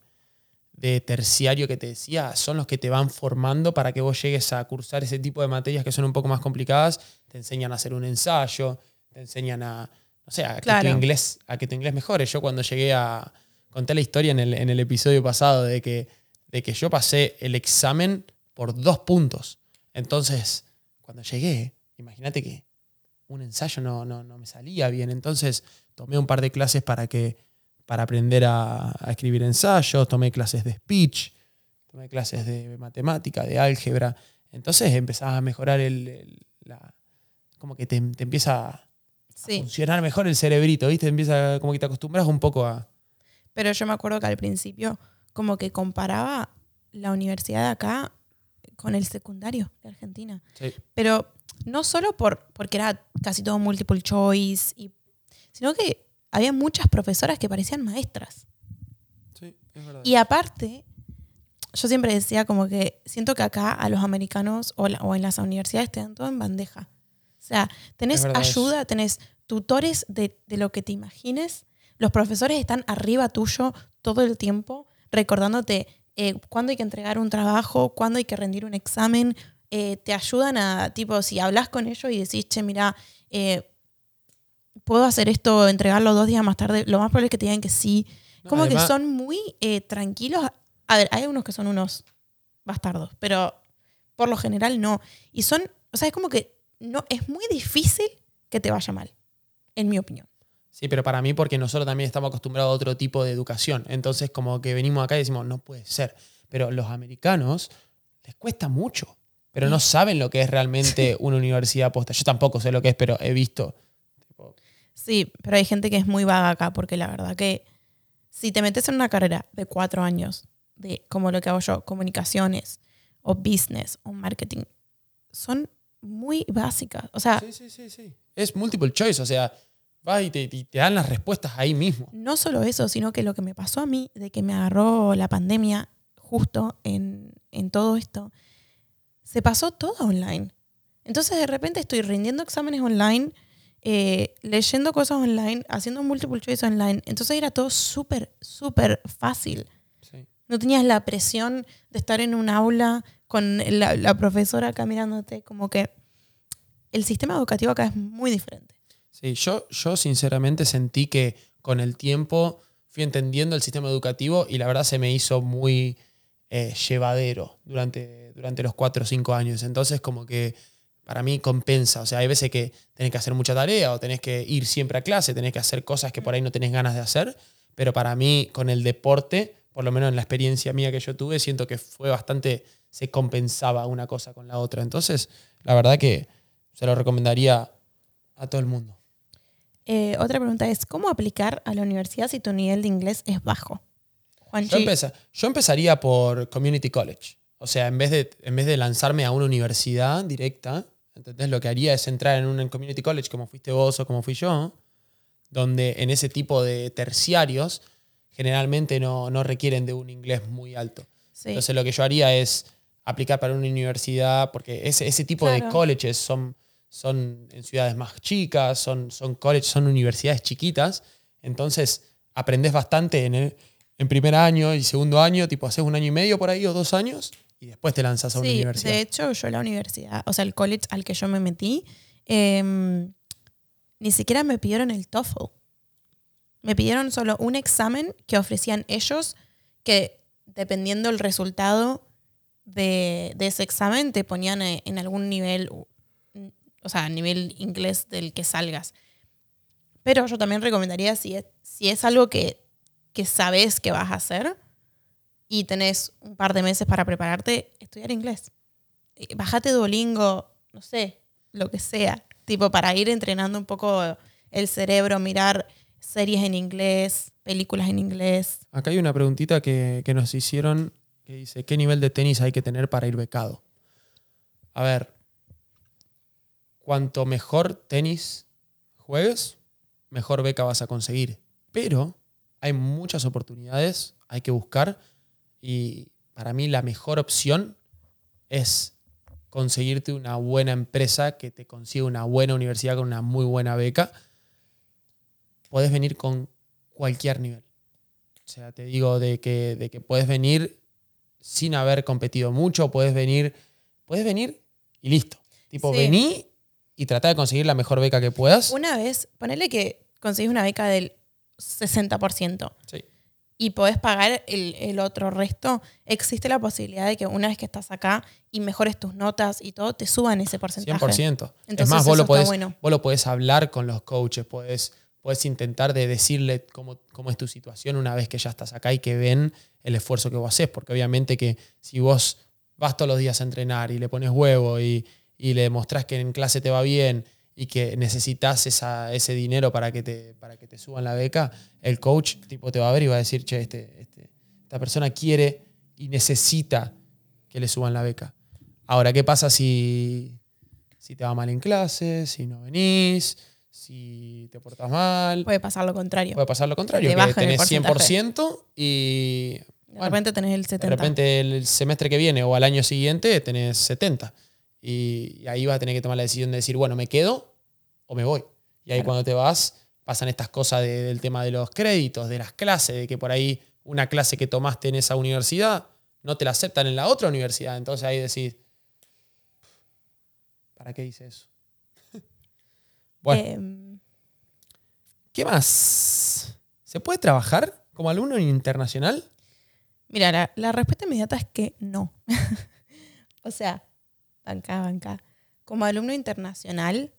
de terciario que te decía, son los que te van formando para que vos llegues a cursar ese tipo de materias que son un poco más complicadas. Te enseñan a hacer un ensayo, te enseñan a, no sé, a que, tu, inglés, a que tu inglés mejore. Yo cuando llegué a... Conté la historia en el, en el episodio pasado de que, de que yo pasé el examen por dos puntos. Entonces, cuando llegué, imagínate que un ensayo no, no, no me salía bien. Entonces tomé un par de clases para, que, para aprender a, a escribir ensayos, tomé clases de speech, tomé clases de matemática, de álgebra. Entonces empezás a mejorar el, el- la, como que te, te empieza a sí. funcionar mejor el cerebrito, ¿viste? Empieza como que te acostumbras un poco a... Pero yo me acuerdo que al principio como que comparaba la universidad de acá con el secundario de Argentina. Sí, Pero no solo por, porque era casi todo multiple choice, y, sino que había muchas profesoras que parecían maestras. sí, es verdad. Y aparte, yo siempre decía como que siento que acá a los americanos o, la- o en las universidades te dan todo en bandeja. O sea, tenés Es ayuda, tenés tutores de, de lo que te imagines. Los profesores están arriba tuyo todo el tiempo, recordándote eh, cuándo hay que entregar un trabajo, cuándo hay que rendir un examen. Eh, te ayudan a, tipo, si hablas con ellos y decís, che, mira, eh, puedo hacer esto, entregarlo dos días más tarde, lo más probable es que te digan que sí. Como además- que son muy eh, tranquilos. A ver, hay unos que son unos bastardos, pero por lo general no. Y son, o sea, es como que no, es muy difícil que te vaya mal, en mi opinión. Sí, pero para mí porque nosotros también estamos acostumbrados a otro tipo de educación. Entonces como que venimos acá y decimos, no puede ser. Pero los americanos les cuesta mucho. Pero no saben lo que es realmente una universidad posta. Yo tampoco sé lo que es, pero he visto. Sí, pero hay gente que es muy vaga acá, porque la verdad que si te metes en una carrera de cuatro años, de como lo que hago yo, comunicaciones, o business, o marketing, son muy básicas. O sea, Sí, sí, sí, sí. Es multiple choice, o sea, vas y te, y te dan las respuestas ahí mismo. No solo eso, sino que lo que me pasó a mí, de que me agarró la pandemia justo en, en todo esto, se pasó todo online. Entonces de repente estoy rindiendo exámenes online, eh, leyendo cosas online, haciendo multiple choice online. Entonces era todo súper, súper fácil. Sí. No tenías la presión de estar en un aula con la, la profesora acá mirándote, como que el sistema educativo acá es muy diferente. Sí, yo, yo sinceramente sentí que con el tiempo fui entendiendo el sistema educativo y la verdad se me hizo muy eh, llevadero durante, durante los cuatro o cinco años. Entonces como que para mí compensa. O sea, hay veces que tenés que hacer mucha tarea o tenés que ir siempre a clase, tenés que hacer cosas que por ahí no tenés ganas de hacer. Pero para mí con el deporte, por lo menos en la experiencia mía que yo tuve, siento que fue bastante, se compensaba una cosa con la otra. Entonces, la verdad que se lo recomendaría a todo el mundo. Eh, otra pregunta es, ¿cómo aplicar a la universidad si tu nivel de inglés es bajo? Yo, empeza- yo empezaría por Community College. O sea, en vez, de, en vez de lanzarme a una universidad directa, ¿entendés? Lo que haría es entrar en un Community College como fuiste vos o como fui yo, donde en ese tipo de terciarios generalmente no, no requieren de un inglés muy alto. sí. Entonces lo que yo haría es aplicar para una universidad, porque ese, ese tipo de colleges son, son en ciudades más chicas, son, son colleges, son universidades chiquitas, entonces aprendes bastante en, el, en primer año y segundo año, tipo haces un año y medio por ahí o dos años, y después te lanzas a una Sí, universidad. de hecho, yo la universidad, o sea, el college al que yo me metí, em, ni siquiera me pidieron el TOEFL. Me pidieron solo un examen que ofrecían ellos que, dependiendo el resultado de, de ese examen, te ponían eh, en algún nivel, o sea, nivel inglés del que salgas. Pero yo también recomendaría, si es, si es algo que, que sabes que vas a hacer, y tenés un par de meses para prepararte, estudiar inglés. Eh, Bájate Duolingo, no sé, lo que sea, tipo para ir entrenando un poco el cerebro, mirar series en inglés, películas en inglés. Acá hay una preguntita que, que nos hicieron que dice, ¿qué nivel de tenis hay que tener para ir becado? A ver, cuanto mejor tenis juegues, mejor beca vas a conseguir. Pero hay muchas oportunidades, hay que buscar y para mí la mejor opción es conseguirte una buena empresa que te consiga una buena universidad con una muy buena beca. Puedes venir con cualquier nivel. O sea, te digo de que, de que puedes venir sin haber competido mucho, puedes venir, puedes venir y listo. Tipo, Sí. vení y trata de conseguir la mejor beca que puedas. Una vez, ponele que conseguís una beca del 60% Sí. Y podés pagar el, el otro resto, existe la posibilidad de que una vez que estás acá y mejores tus notas y todo, te suban ese porcentaje. 100%. es Entonces, más, vos lo, podés, bueno. vos lo podés hablar con los coaches, podés, podés intentar de decirle cómo, cómo es tu situación una vez que ya estás acá y que ven el esfuerzo que vos haces, porque obviamente que si vos vas todos los días a entrenar y le pones huevo y, y le demostrás que en clase te va bien y que necesitas esa, ese dinero para que, te, para que te suban la beca, el coach tipo, te va a ver y va a decir, che, este, este- esta persona quiere y necesita que le suban la beca. Ahora, ¿qué pasa si, si te va mal en clase, si no venís, si te portas mal? Puede pasar lo contrario. Puede pasar lo contrario, te que tenés porcentaje. 100% y de repente tenés el 70%. de repente el semestre que viene o al año siguiente tenés 70. Y, y ahí vas a tener que tomar la decisión de decir, bueno, ¿me quedo o me voy? Y ahí Claro. cuando te vas, pasan estas cosas de- del tema de los créditos, de las clases, de que por ahí una clase que tomaste en esa universidad no te la aceptan en la otra universidad. Entonces ahí decís, ¿para qué hice eso? bueno, Em, ¿qué más? ¿Se puede trabajar como alumno internacional? Mira, la, la respuesta inmediata es que no. o sea, banca, banca. Como alumno internacional,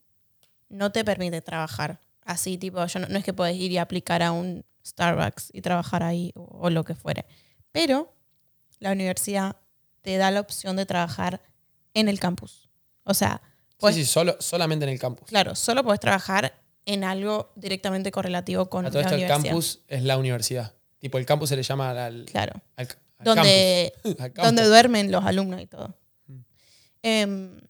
no te permite trabajar así, tipo, yo no, no es que puedes ir y aplicar a un Starbucks y trabajar ahí o, o lo que fuere. Pero la universidad te da la opción de trabajar en el campus. O sea, pues, sí, sí, solo, solamente en el campus. claro, solo puedes trabajar en algo directamente correlativo con A todo la esto el campus es la universidad. Tipo, el campus se le llama al, al, Claro. al- al Donde, campus. Al campus. donde duermen los alumnos y todo. Em,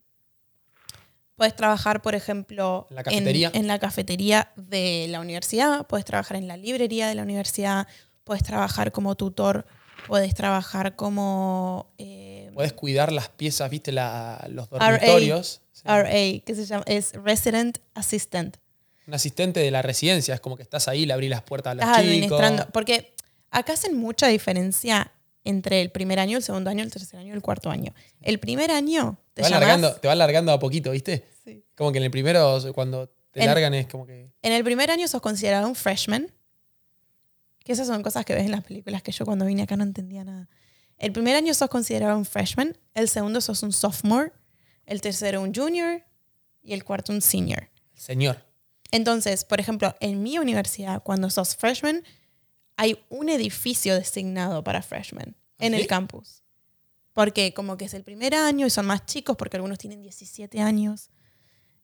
puedes trabajar, por ejemplo, En la cafetería. en la cafetería de la universidad, puedes trabajar en la librería de la universidad, puedes trabajar como tutor, puedes trabajar como eh, Puedes cuidar las piezas, viste, la- los dormitorios. Sí. RA, que se llama, es Resident Assistant. Un asistente de la residencia, es como que estás ahí, le abrís las puertas a los Estás chicos. administrando. Porque acá hacen mucha diferencia entre el primer año, el segundo año, el tercer año y el cuarto año. El primer año Te te, te va largando a poquito, ¿viste? Sí. Como que en el primero, cuando te En- largan, es como que. En el primer año sos considerado un freshman. Que esas son cosas que ves en las películas que yo cuando vine acá no entendía nada. El primer año sos considerado un freshman, el segundo sos un sophomore, el tercero un junior y el cuarto un senior. Señor. Entonces, por ejemplo, en mi universidad, cuando sos freshman, hay un edificio designado para freshmen en ¿Sí? el campus. Porque como que es el primer año y son más chicos porque algunos tienen 17 años.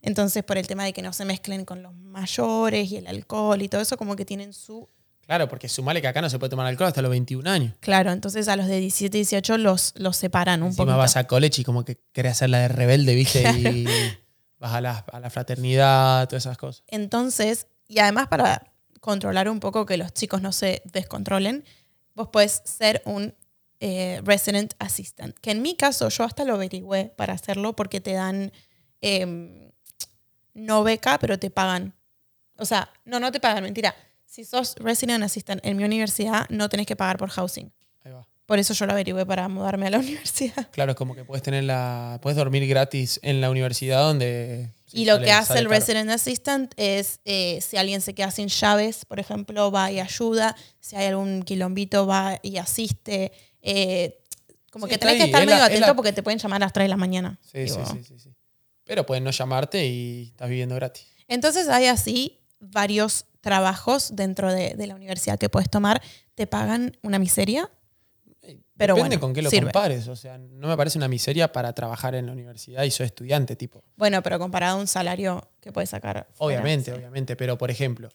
Entonces, por el tema de que no se mezclen con los mayores y el alcohol y todo eso, como que tienen su... Claro, porque sumale que acá no se puede tomar alcohol hasta los 21 años. Claro, entonces a los de 17 y 18 los, los separan un Encima poco. vas a college y como que querés hacer la de rebelde, ¿viste? Y vas a la, a la fraternidad, todas esas cosas. Entonces, y además para controlar un poco que los chicos no se descontrolen, vos puedes ser un eh, resident assistant. Que en mi caso, yo hasta lo averigüé para hacerlo porque te dan eh, no beca, pero te pagan. O sea, no, no te pagan, mentira. Si sos resident assistant en mi universidad, no tenés que pagar por housing. Ahí va. Por eso yo lo averigüé para mudarme a la universidad. Claro, es como que puedes tener la. Puedes dormir gratis en la universidad donde. Sí, y lo sale- que hace el caro. Resident Assistant es, eh, si alguien se queda sin llaves, por ejemplo, va y ayuda. Si hay algún quilombito, va y asiste. Eh, como Sí, que tenés que estar es medio la- es atento la- porque te pueden llamar a las 3 de la mañana. Sí, sí, sí, sí. Pero pueden no llamarte y estás viviendo gratis. Entonces hay así varios trabajos dentro de, de la universidad que puedes tomar. Te pagan una miseria. Pero Depende bueno, con qué lo sirve. compares. O sea, no me parece una miseria para trabajar en la universidad y soy estudiante, tipo. Bueno, pero comparado a un salario que puedes sacar. fuera, Obviamente, sí. obviamente. Pero, por ejemplo,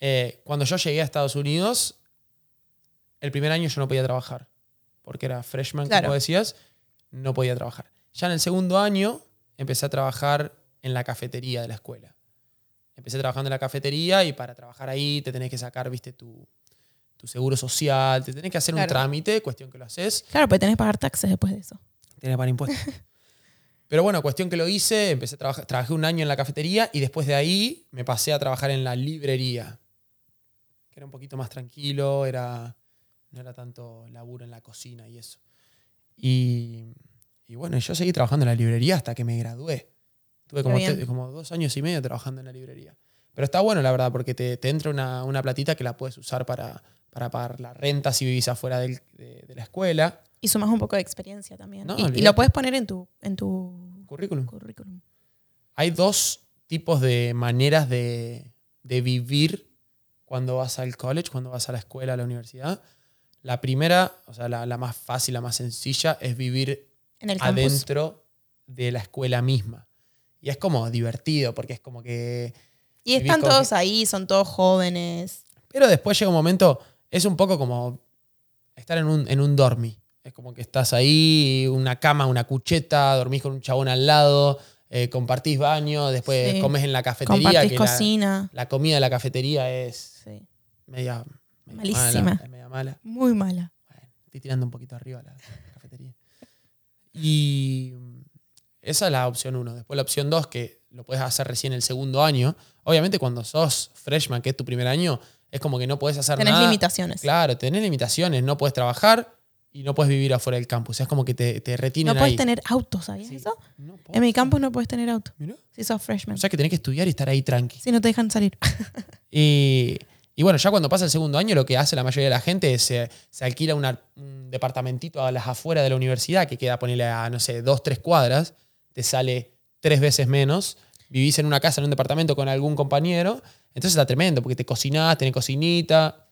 eh, cuando yo llegué a Estados Unidos, el primer año yo no podía trabajar. Porque era freshman, Claro. como decías, no podía trabajar. Ya en el segundo año empecé a trabajar en la cafetería de la escuela. Empecé trabajando en la cafetería y para trabajar ahí te tenés que sacar, viste, tu, tu seguro social, te tenés que hacer un trámite, cuestión que lo haces, Claro, porque tenés que pagar taxes después de eso. tenés que pagar impuestos. Pero bueno, cuestión que lo hice, empecé a trabajar, trabajé un año en la cafetería y después de ahí me pasé a trabajar en la librería, que era un poquito más tranquilo, era, no era tanto laburo en la cocina y eso. Y, y bueno, yo seguí trabajando en la librería hasta que me gradué. Tuve como, te- como dos años y medio trabajando en la librería. Pero está bueno, la verdad, porque te, te entra una, una platita que la puedes usar para, para pagar la renta si vivís afuera del- de, de la escuela. Y sumas un poco de experiencia también. No, y, lo puedes poner en tu, en tu Currículum. currículum. Hay dos tipos de maneras de, de vivir cuando vas al college, cuando vas a la escuela, a la universidad. La primera, o sea, la, la más fácil, la más sencilla, es vivir En el campus. adentro de la escuela misma. Y es como divertido, porque es como que... Y están todos que- ahí, son todos jóvenes. Pero después llega un momento, es un poco como estar en un, en un dormi. Es como que estás ahí, una cama, una cucheta, dormís con un chabón al lado, eh, compartís baño, después Sí. comes en la cafetería. Compartís que cocina. La, comida de la cafetería es Sí. media, media Malísima. mala, es media mala. Muy mala. Bueno, estoy tirando un poquito arriba la, la cafetería. Y mm, esa es la opción uno. Después la opción dos, que lo puedes hacer recién el segundo año. Obviamente cuando sos freshman, que es tu primer año, es como que no puedes hacer Tenés nada. limitaciones. Claro, tenés limitaciones. No puedes trabajar y no puedes vivir afuera del campus. Es como que te, te retienen No puedes ahí. tener auto, ¿sabías Sí. eso? No. En mi campus no puedes tener auto. Mirá. Si sos freshman. O sea que tenés que estudiar y estar ahí tranqui. si no te dejan salir. Y, y bueno, ya cuando pasa el segundo año, lo que hace la mayoría de la gente es eh, se alquila una- un departamentito a las afueras de la universidad que queda, ponerle a, no sé, dos, tres cuadras, te sale tres veces menos. Vivís en una casa, en un departamento con algún compañero. Entonces está tremendo, porque te cocinás, tenés cocinita.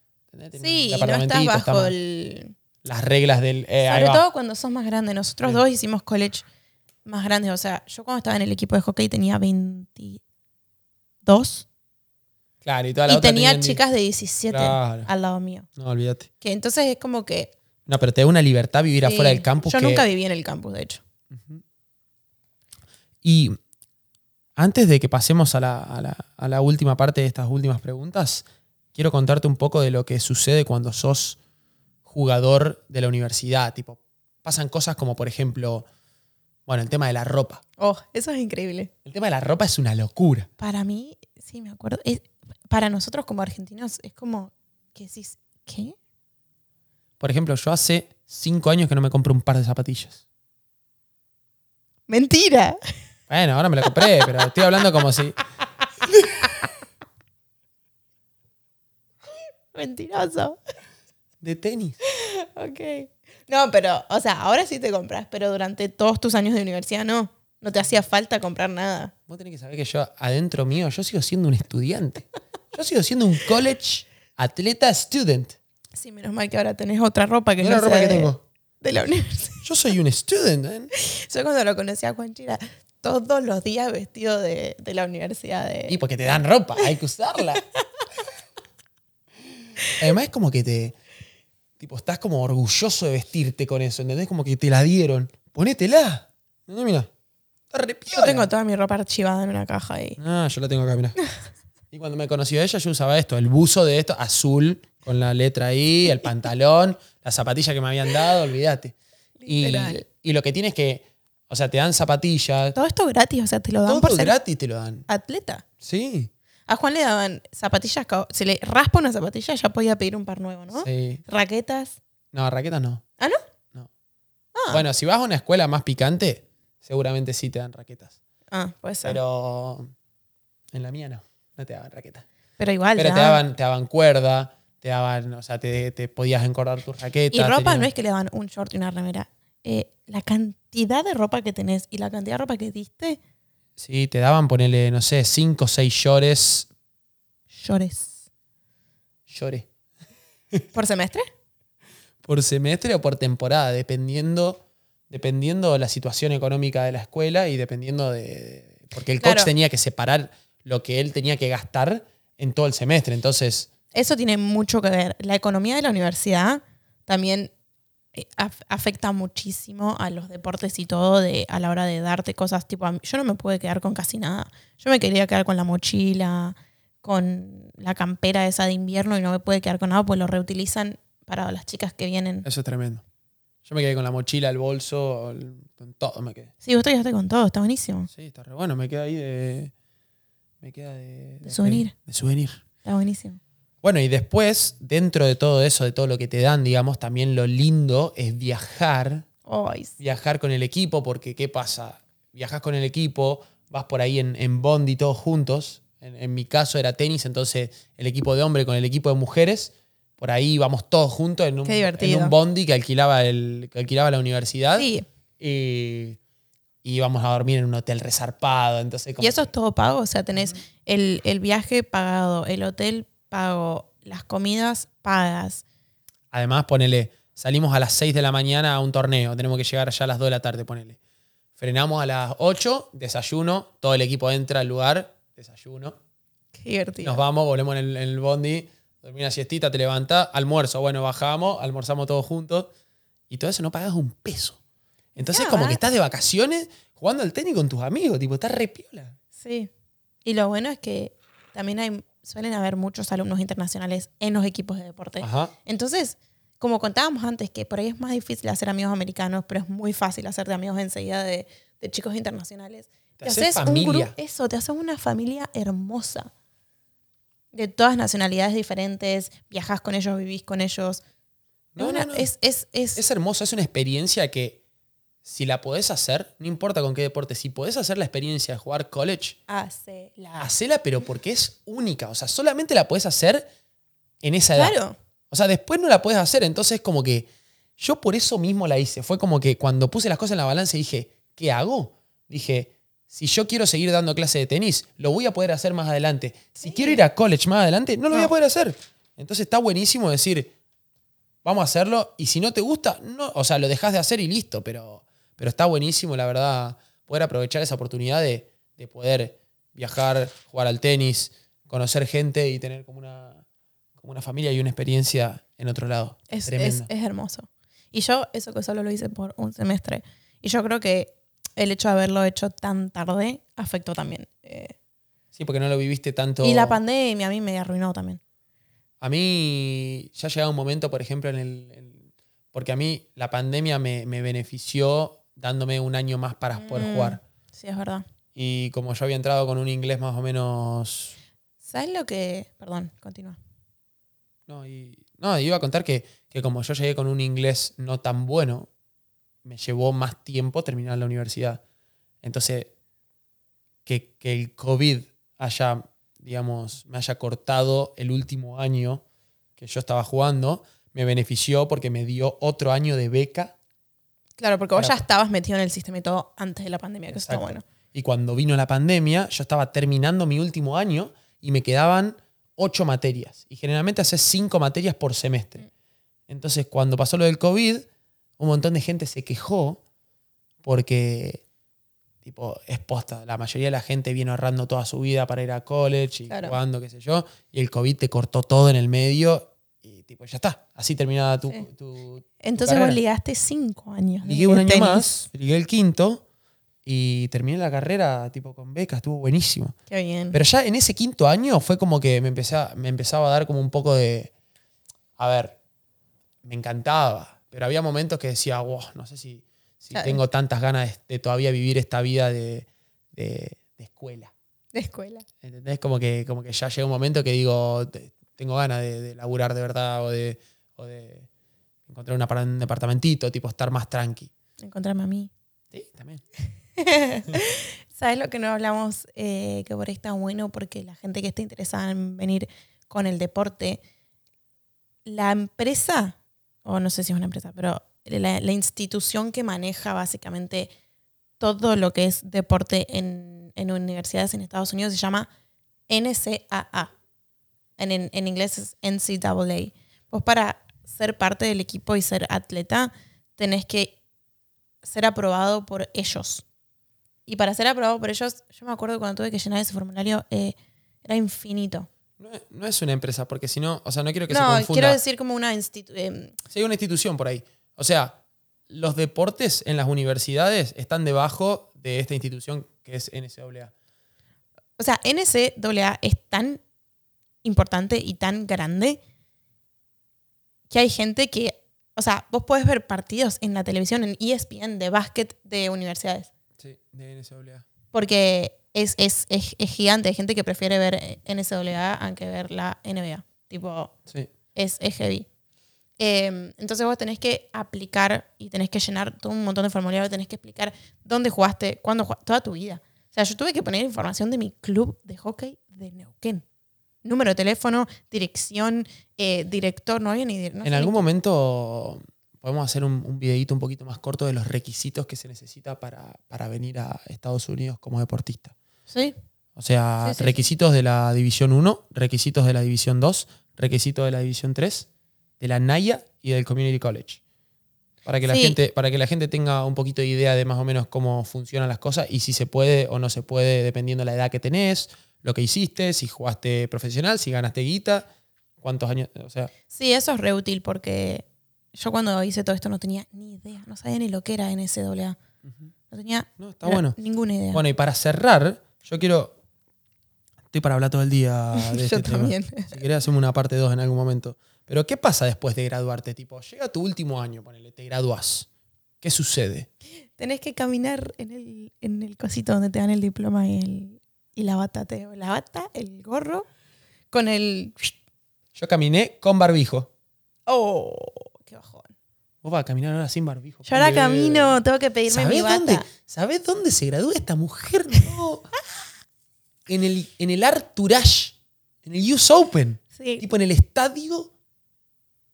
sí, y no estás bajo el... las reglas del. eh, Sobre todo cuando sos más grande. Nosotros Sí. dos hicimos college más grandes. O sea, yo cuando estaba en el equipo de hockey tenía 22 Claro, y toda la y otra tenía tenían- chicas de 17 Claro. al lado mío. No, olvídate. Que entonces es como que... No, pero te da una libertad vivir sí, afuera del campus. Yo que- nunca viví en el campus, de hecho. Y antes de que pasemos a la, a la- a la última parte de estas últimas preguntas, quiero contarte un poco de lo que sucede cuando sos jugador de la universidad. Tipo, pasan cosas como, por ejemplo, bueno, el tema de la ropa. Oh, eso es increíble. El tema de la ropa es una locura. Para mí, sí, me acuerdo. es- para nosotros como argentinos es como que decís, ¿qué? Por ejemplo, yo hace cinco años que no me compro un par de zapatillas. Mentira. Bueno, ahora me la compré, pero estoy hablando como si... Mentiroso. De tenis. Ok. No, pero, o sea, ahora sí te compras, pero durante todos tus años de universidad no. No te hacía falta comprar nada. Vos tenés que saber que yo, adentro mío, yo sigo siendo un estudiante. Yo sigo siendo un college atleta student. Sí, menos mal que ahora tenés otra ropa que no la ropa sea que de, tengo. de la universidad. Yo soy un student, ¿eh? Yo cuando lo conocí a Juan Chira, todos los días vestido de, de la universidad. De... Y porque te dan ropa, hay que usarla. Además es como que te... Tipo, estás como orgulloso de vestirte con eso, ¿entendés? Como que te la dieron. Ponétela. Mira, mira. Yo tengo toda mi ropa archivada en una caja ahí. Ah, yo la tengo acá, mira. Y cuando me conoció ella, yo usaba esto, el buzo de esto, azul, con la letra ahí, el pantalón, la zapatilla que me habían dado, olvídate. Y, y lo que tienes que, o sea, te dan zapatillas, Todo esto gratis, o sea, te lo dan por todo ser gratis te lo dan. atleta. Sí, A Juan le daban zapatillas, se le raspa una zapatilla, ya podía pedir un par nuevo, ¿no? sí. Raquetas. No, raquetas no. ¿Ah, no? No. Ah. Bueno, si vas a una escuela más picante, seguramente sí te dan raquetas. Ah, puede ser. Pero, Pero en la mía no, no te daban raquetas. igual. Pero te daban, te daban cuerda, te daban, o sea, te, te podías encordar tus raquetas. Y ropa no es que le daban un short y una remera. Eh, la cantidad de ropa que tenés y la cantidad de ropa que diste, Sí, te daban, ponele, no sé, cinco o seis llores. llores. Lloré. ¿Por semestre? Por semestre o por temporada, dependiendo, dependiendo la situación económica de la escuela y dependiendo de. Porque el coach tenía que separar lo que él tenía que gastar en todo el semestre. Entonces, Eso tiene mucho que ver. La economía de la universidad también af- afecta muchísimo a los deportes y todo de, a la hora de darte cosas. Tipo, a mí- yo no me pude quedar con casi nada. Yo me quería quedar con la mochila, con la campera esa de invierno y no me pude quedar con nada pues lo reutilizan para las chicas que vienen. eso es tremendo. Yo me quedé con la mochila, el bolso, el- con todo me quedé. Sí, vos te quedaste con todo, está buenísimo. Sí, está re bueno, me queda ahí de. Me queda de. De souvenir. De souvenir. Está buenísimo. Bueno, y después, dentro de todo eso, de todo lo que te dan, digamos, también lo lindo es viajar, sí. viajar con el equipo, porque ¿qué pasa? Viajas con el equipo, vas por ahí en, en bondi todos juntos. En, en mi caso era tenis, entonces el equipo de hombre con el equipo de mujeres. Por ahí íbamos todos juntos en un, en un bondi que alquilaba, el, que alquilaba la universidad. Sí, Y, y íbamos a dormir en un hotel resarpado. Entonces, como y eso es todo pago, o sea, tenés el, el viaje pagado, el hotel pago, las comidas pagas. Además, ponele, salimos a las 6 de la mañana a un torneo, tenemos que llegar allá a las 2 de la tarde, ponele. Frenamos a las 8, desayuno, todo el equipo entra al lugar, desayuno. Qué divertido. Nos vamos, volvemos en el, en el bondi, dormí una siestita, te levantás, almuerzo, bueno, bajamos, almorzamos todos juntos y todo eso no pagas un peso. Entonces, como que estás de vacaciones jugando al tenis con tus amigos, tipo, estás re piola. Sí. Y lo bueno es que también hay, suelen haber muchos alumnos internacionales en los equipos de deporte. Ajá. Entonces, como contábamos antes, que por ahí es más difícil hacer amigos americanos, pero es muy fácil hacerte amigos enseguida de, de chicos internacionales. Te haces un grupo- eso, te haces una familia hermosa. De todas nacionalidades diferentes, viajas con ellos, vivís con ellos. No, Es una- no, no. Es, es, es- Es hermoso, es una experiencia que si la podés hacer, no importa con qué deporte, si podés hacer la experiencia de jugar college, hace la... hacela, pero porque es única. O sea, solamente la podés hacer en esa edad. Claro. O sea, después no la podés hacer. Entonces, como que yo por eso mismo la hice. Fue como que cuando puse las cosas en la balanza y dije, ¿qué hago? Dije, si yo quiero seguir dando clase de tenis, lo voy a poder hacer más adelante. Si quiero ir a college más adelante, no lo voy a poder hacer. Entonces está buenísimo decir, vamos a hacerlo. Y si no te gusta, no, o sea, lo dejas de hacer y listo. Pero, pero está buenísimo, la verdad, poder aprovechar esa oportunidad de, de poder viajar, jugar al tenis, conocer gente y tener como una, como una familia y una experiencia en otro lado. Es, es, es hermoso. Y yo, eso que solo lo hice por un semestre. Y yo creo que el hecho de haberlo hecho tan tarde afectó también. Eh, Sí, porque no lo viviste tanto. Y la pandemia a mí me arruinó también. A mí ya ha llegado un momento, por ejemplo, en el. en- porque a mí la pandemia me, me benefició dándome un año más para poder Mm. jugar. Sí, es verdad. Y como yo había entrado con un inglés más o menos. ¿Sabes lo que...? Perdón, continúa. No, y, no, iba a contar que, que como yo llegué con un inglés no tan bueno, me llevó más tiempo terminar la universidad. Entonces, que, que el COVID haya, digamos, me haya cortado el último año que yo estaba jugando, me benefició porque me dio otro año de beca. Claro, porque vos ya estabas metido en el sistema y todo antes de la pandemia, que eso está bueno. Y cuando vino la pandemia, yo estaba terminando mi último año y me quedaban ocho materias. Y generalmente haces cinco materias por semestre. Entonces, cuando pasó lo del COVID, un montón de gente se quejó porque tipo, es posta. La mayoría de la gente viene ahorrando toda su vida para ir a college y Claro. jugando, qué sé yo. Y el COVID te cortó todo en el medio tipo, ya está. Así terminaba tu, Sí. tu- tu Entonces carrera. vos ligaste cinco años. de Ligué un año tenis. más, ligué el quinto y terminé la carrera tipo con beca, estuvo buenísimo. Qué bien. Pero ya en ese quinto año fue como que me, empecé a- me empezaba a dar como un poco de... A ver, me encantaba, pero había momentos que decía, wow, no sé si, si Claro. tengo tantas ganas de, de todavía vivir esta vida de, de- de escuela. de escuela. ¿Entendés? Como que, como que ya llega un momento que digo, tengo ganas de, de laburar de verdad o de, o de encontrar una un departamentito, tipo estar más tranqui. Encontrarme a mí. Sí, también. ¿Sabes lo que no hablamos? Eh, que por ahí está bueno porque la gente que esté interesada en venir con el deporte, la empresa, o no sé si es una empresa, pero la, la institución que maneja básicamente todo lo que es deporte en, en universidades en Estados Unidos se llama NCAA. En, en, en inglés es NCAA. Vos para ser parte del equipo y ser atleta tenés que ser aprobado por ellos. Y para ser aprobado por ellos, yo me acuerdo cuando tuve que llenar ese formulario, eh, era infinito. No es, no es una empresa, porque si no, o sea, no quiero que se No, confunda. quiero decir como una institución. Sí, hay una institución por ahí. O sea, los deportes en las universidades están debajo de esta institución que es NCAA. o sea, NCAA es tan importante y tan grande que hay gente que, o sea, vos podés ver partidos en la televisión, en ESPN, de básquet de universidades. Sí, de NCAA. Porque es, es, es, es gigante. Hay gente que prefiere ver NCAA aunque ver la NBA. Tipo, Sí. es, es heavy. Eh, entonces vos tenés que aplicar y tenés que llenar todo un montón de formularios, tenés que explicar dónde jugaste, cuándo jugaste, toda tu vida. O sea, yo tuve que poner información de mi club de hockey de Neuquén. Número de teléfono, dirección, eh, director, no había ni... no en algún momento podemos hacer un, un videíto un poquito más corto de los requisitos que se necesita para, para venir a Estados Unidos como deportista. Sí, O sea, Sí, sí, sí. requisitos de la División 1, requisitos de la División 2, requisitos de la División 3, de la NAIA y del Community College. Para que, la gente, para que la gente tenga un poquito de idea de más o menos cómo funcionan las cosas y si se puede o no se puede dependiendo de la edad que tenés, lo que hiciste, si jugaste profesional, si ganaste guita, cuántos años, o sea, sí, eso es re útil porque yo cuando hice todo esto no tenía ni idea, no sabía ni lo que era NCAA. No tenía no, está na- bueno. ninguna idea. Bueno, y para cerrar, yo quiero... Estoy para hablar todo el día de yo este tema. también. Si querés hacemos una parte 2 en algún momento. Pero ¿qué pasa después de graduarte? Tipo, llega tu último año, ponele, te gradúas. ¿Qué sucede? Tenés que caminar en el, en el cosito donde te dan el diploma y, el, y la bata. Te, la bata, el gorro, con el... Yo caminé con barbijo. ¡Oh! ¡Qué bajón! Vos vas a caminar ahora sin barbijo. Yo ahora camino, tengo que pedirme mi ¿Sabés bata. dónde, ¿Sabés dónde se gradúa esta mujer? No. en, el, en el Arturage. En el US Open. Sí. Tipo en el estadio.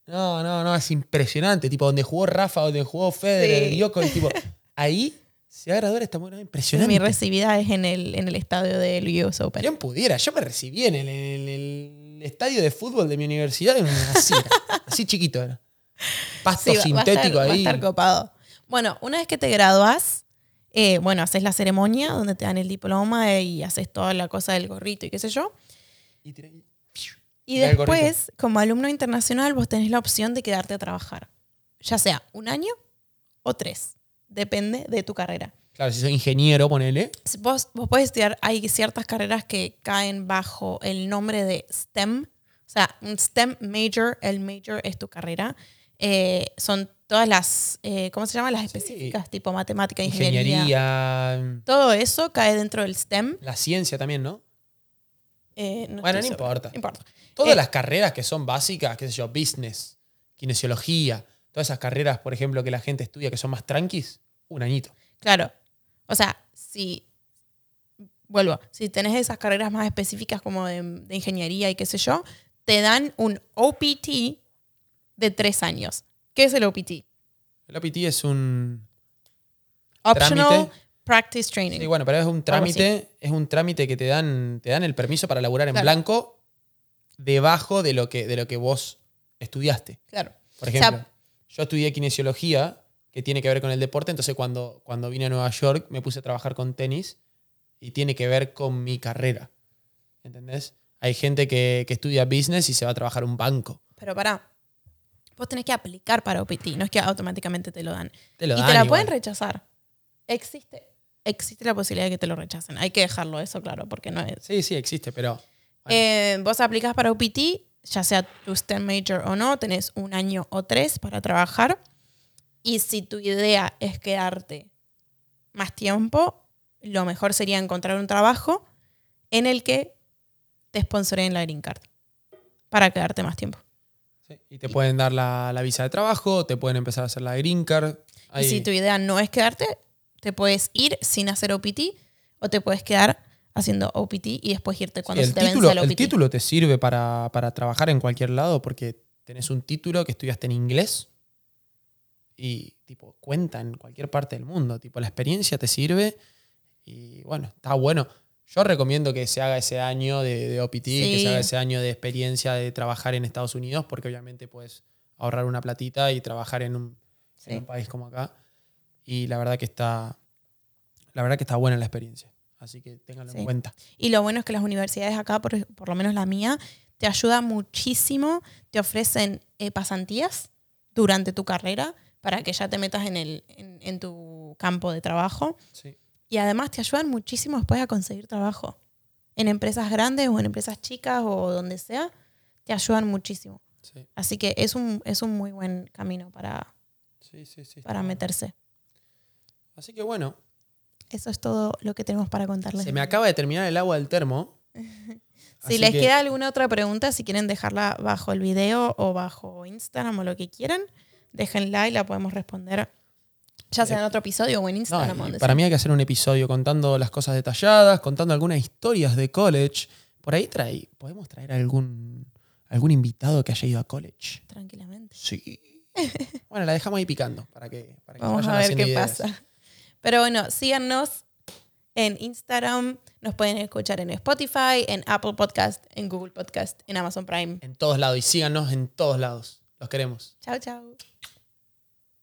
No, no, no, es impresionante. Tipo donde jugó Rafa, donde jugó Federer, Sí. Djokovic, tipo, ahí se va a graduar esta mujer. Impresionante. Mi recibida es en el, en el estadio del US Open. ¿Quién pudiera? Yo me recibí en el, en el estadio de fútbol de mi universidad, así, así chiquito era. Pasto Sí, va- va a estar- sintético va a ahí. estar copado. Bueno, una vez que te gradúas, eh, bueno, haces la ceremonia donde te dan el diploma y haces toda la cosa del gorrito y qué sé yo. Y después, como alumno internacional, vos tenés la opción de quedarte a trabajar. Ya sea un año o tres. Depende de tu carrera. Claro, si soy ingeniero, ponele. Vos, vos podés estudiar, hay ciertas carreras que caen bajo el nombre de STEM. O sea, un STEM major, el major es tu carrera. Eh, son todas las, eh, ¿cómo se llaman? Las específicas, tipo matemática, ingeniería. Ingeniería. Todo eso cae dentro del STEM. La ciencia también, ¿no? Eh, no Bueno, no importa. Importa. Todas Eh, las carreras que son básicas, qué sé yo, business, kinesiología, todas esas carreras, por ejemplo, que la gente estudia que son más tranquis, un añito. Claro. O sea, si. Vuelvo, si tenés esas carreras más específicas como de, de ingeniería y qué sé yo, te dan un OPT de tres años. ¿Qué es el OPT? El OPT es un. Optional Trámite. Practice Training. Sí, bueno, pero es un trámite, es un trámite que te dan, te dan el permiso para laburar en Claro. blanco debajo de lo que, de lo que vos estudiaste. Claro. Por sea, ejemplo, yo estudié kinesiología, que tiene que ver con el deporte. Entonces cuando, cuando vine a Nueva York me puse a trabajar con tenis y tiene que ver con mi carrera. ¿Entendés? Hay gente que, que estudia business y se va a trabajar un banco. Pero pará, vos tenés que aplicar para OPT, no es que automáticamente te lo dan. Te lo y dan te la igual. pueden rechazar. Existe, existe la posibilidad de que te lo rechacen. Hay que dejarlo eso claro, porque no es... Sí, sí, existe, pero... bueno, Eh, vos aplicás para OPT, ya sea tu STEM major o no, tenés un año o tres para trabajar. Y si tu idea es quedarte más tiempo, lo mejor sería encontrar un trabajo en el que te sponsoren la green card para quedarte más tiempo. sí, Y te pueden dar la, la visa de trabajo, te pueden empezar a hacer la green card. Y si tu idea no es quedarte, te puedes ir sin hacer OPT o te puedes quedar haciendo OPT y después irte cuando Sí, se el, te título, vence el el OPT. título te sirve para, para trabajar en cualquier lado porque tenés un título que estudiaste en inglés y tipo cuenta en cualquier parte del mundo. Tipo, la experiencia te sirve y bueno, está bueno. Yo recomiendo que se haga ese año de, de OPT, que Sí. se haga ese año de experiencia de trabajar en Estados Unidos, porque obviamente puedes ahorrar una platita y trabajar en un, en Sí. un país como acá. Y la verdad que está. La verdad que está buena la experiencia. Así que ténganlo Sí. en cuenta. Y lo bueno es que las universidades acá, por, por lo menos la mía, te ayudan muchísimo, te ofrecen eh, pasantías durante tu carrera para que ya te metas en, el, en, en tu campo de trabajo. Sí. Y además te ayudan muchísimo después a conseguir trabajo. En empresas grandes o en empresas chicas o donde sea, te ayudan muchísimo. Sí, Así que es un, es un muy buen camino para, sí, sí. sí, para meterse. Así que bueno, Eso es todo lo que tenemos para contarles. se me acaba de terminar el agua del termo. Si les que- queda alguna otra pregunta, si quieren dejarla bajo el video o bajo Instagram o lo que quieran, déjenla y la podemos responder ya sea en otro episodio o en Instagram. para mí hay que hacer un episodio contando las cosas detalladas, contando algunas historias de college. Por ahí trae, podemos traer algún, algún invitado que haya ido a college. Tranquilamente. Sí. Bueno, la dejamos ahí picando para que, para que Vamos vayan a ver qué ideas. pasa. Pero bueno, síganos en Instagram, nos pueden escuchar en Spotify, en Apple Podcast, en Google Podcast, en Amazon Prime. En todos lados y síganos en todos lados. Los queremos. Chao, chao.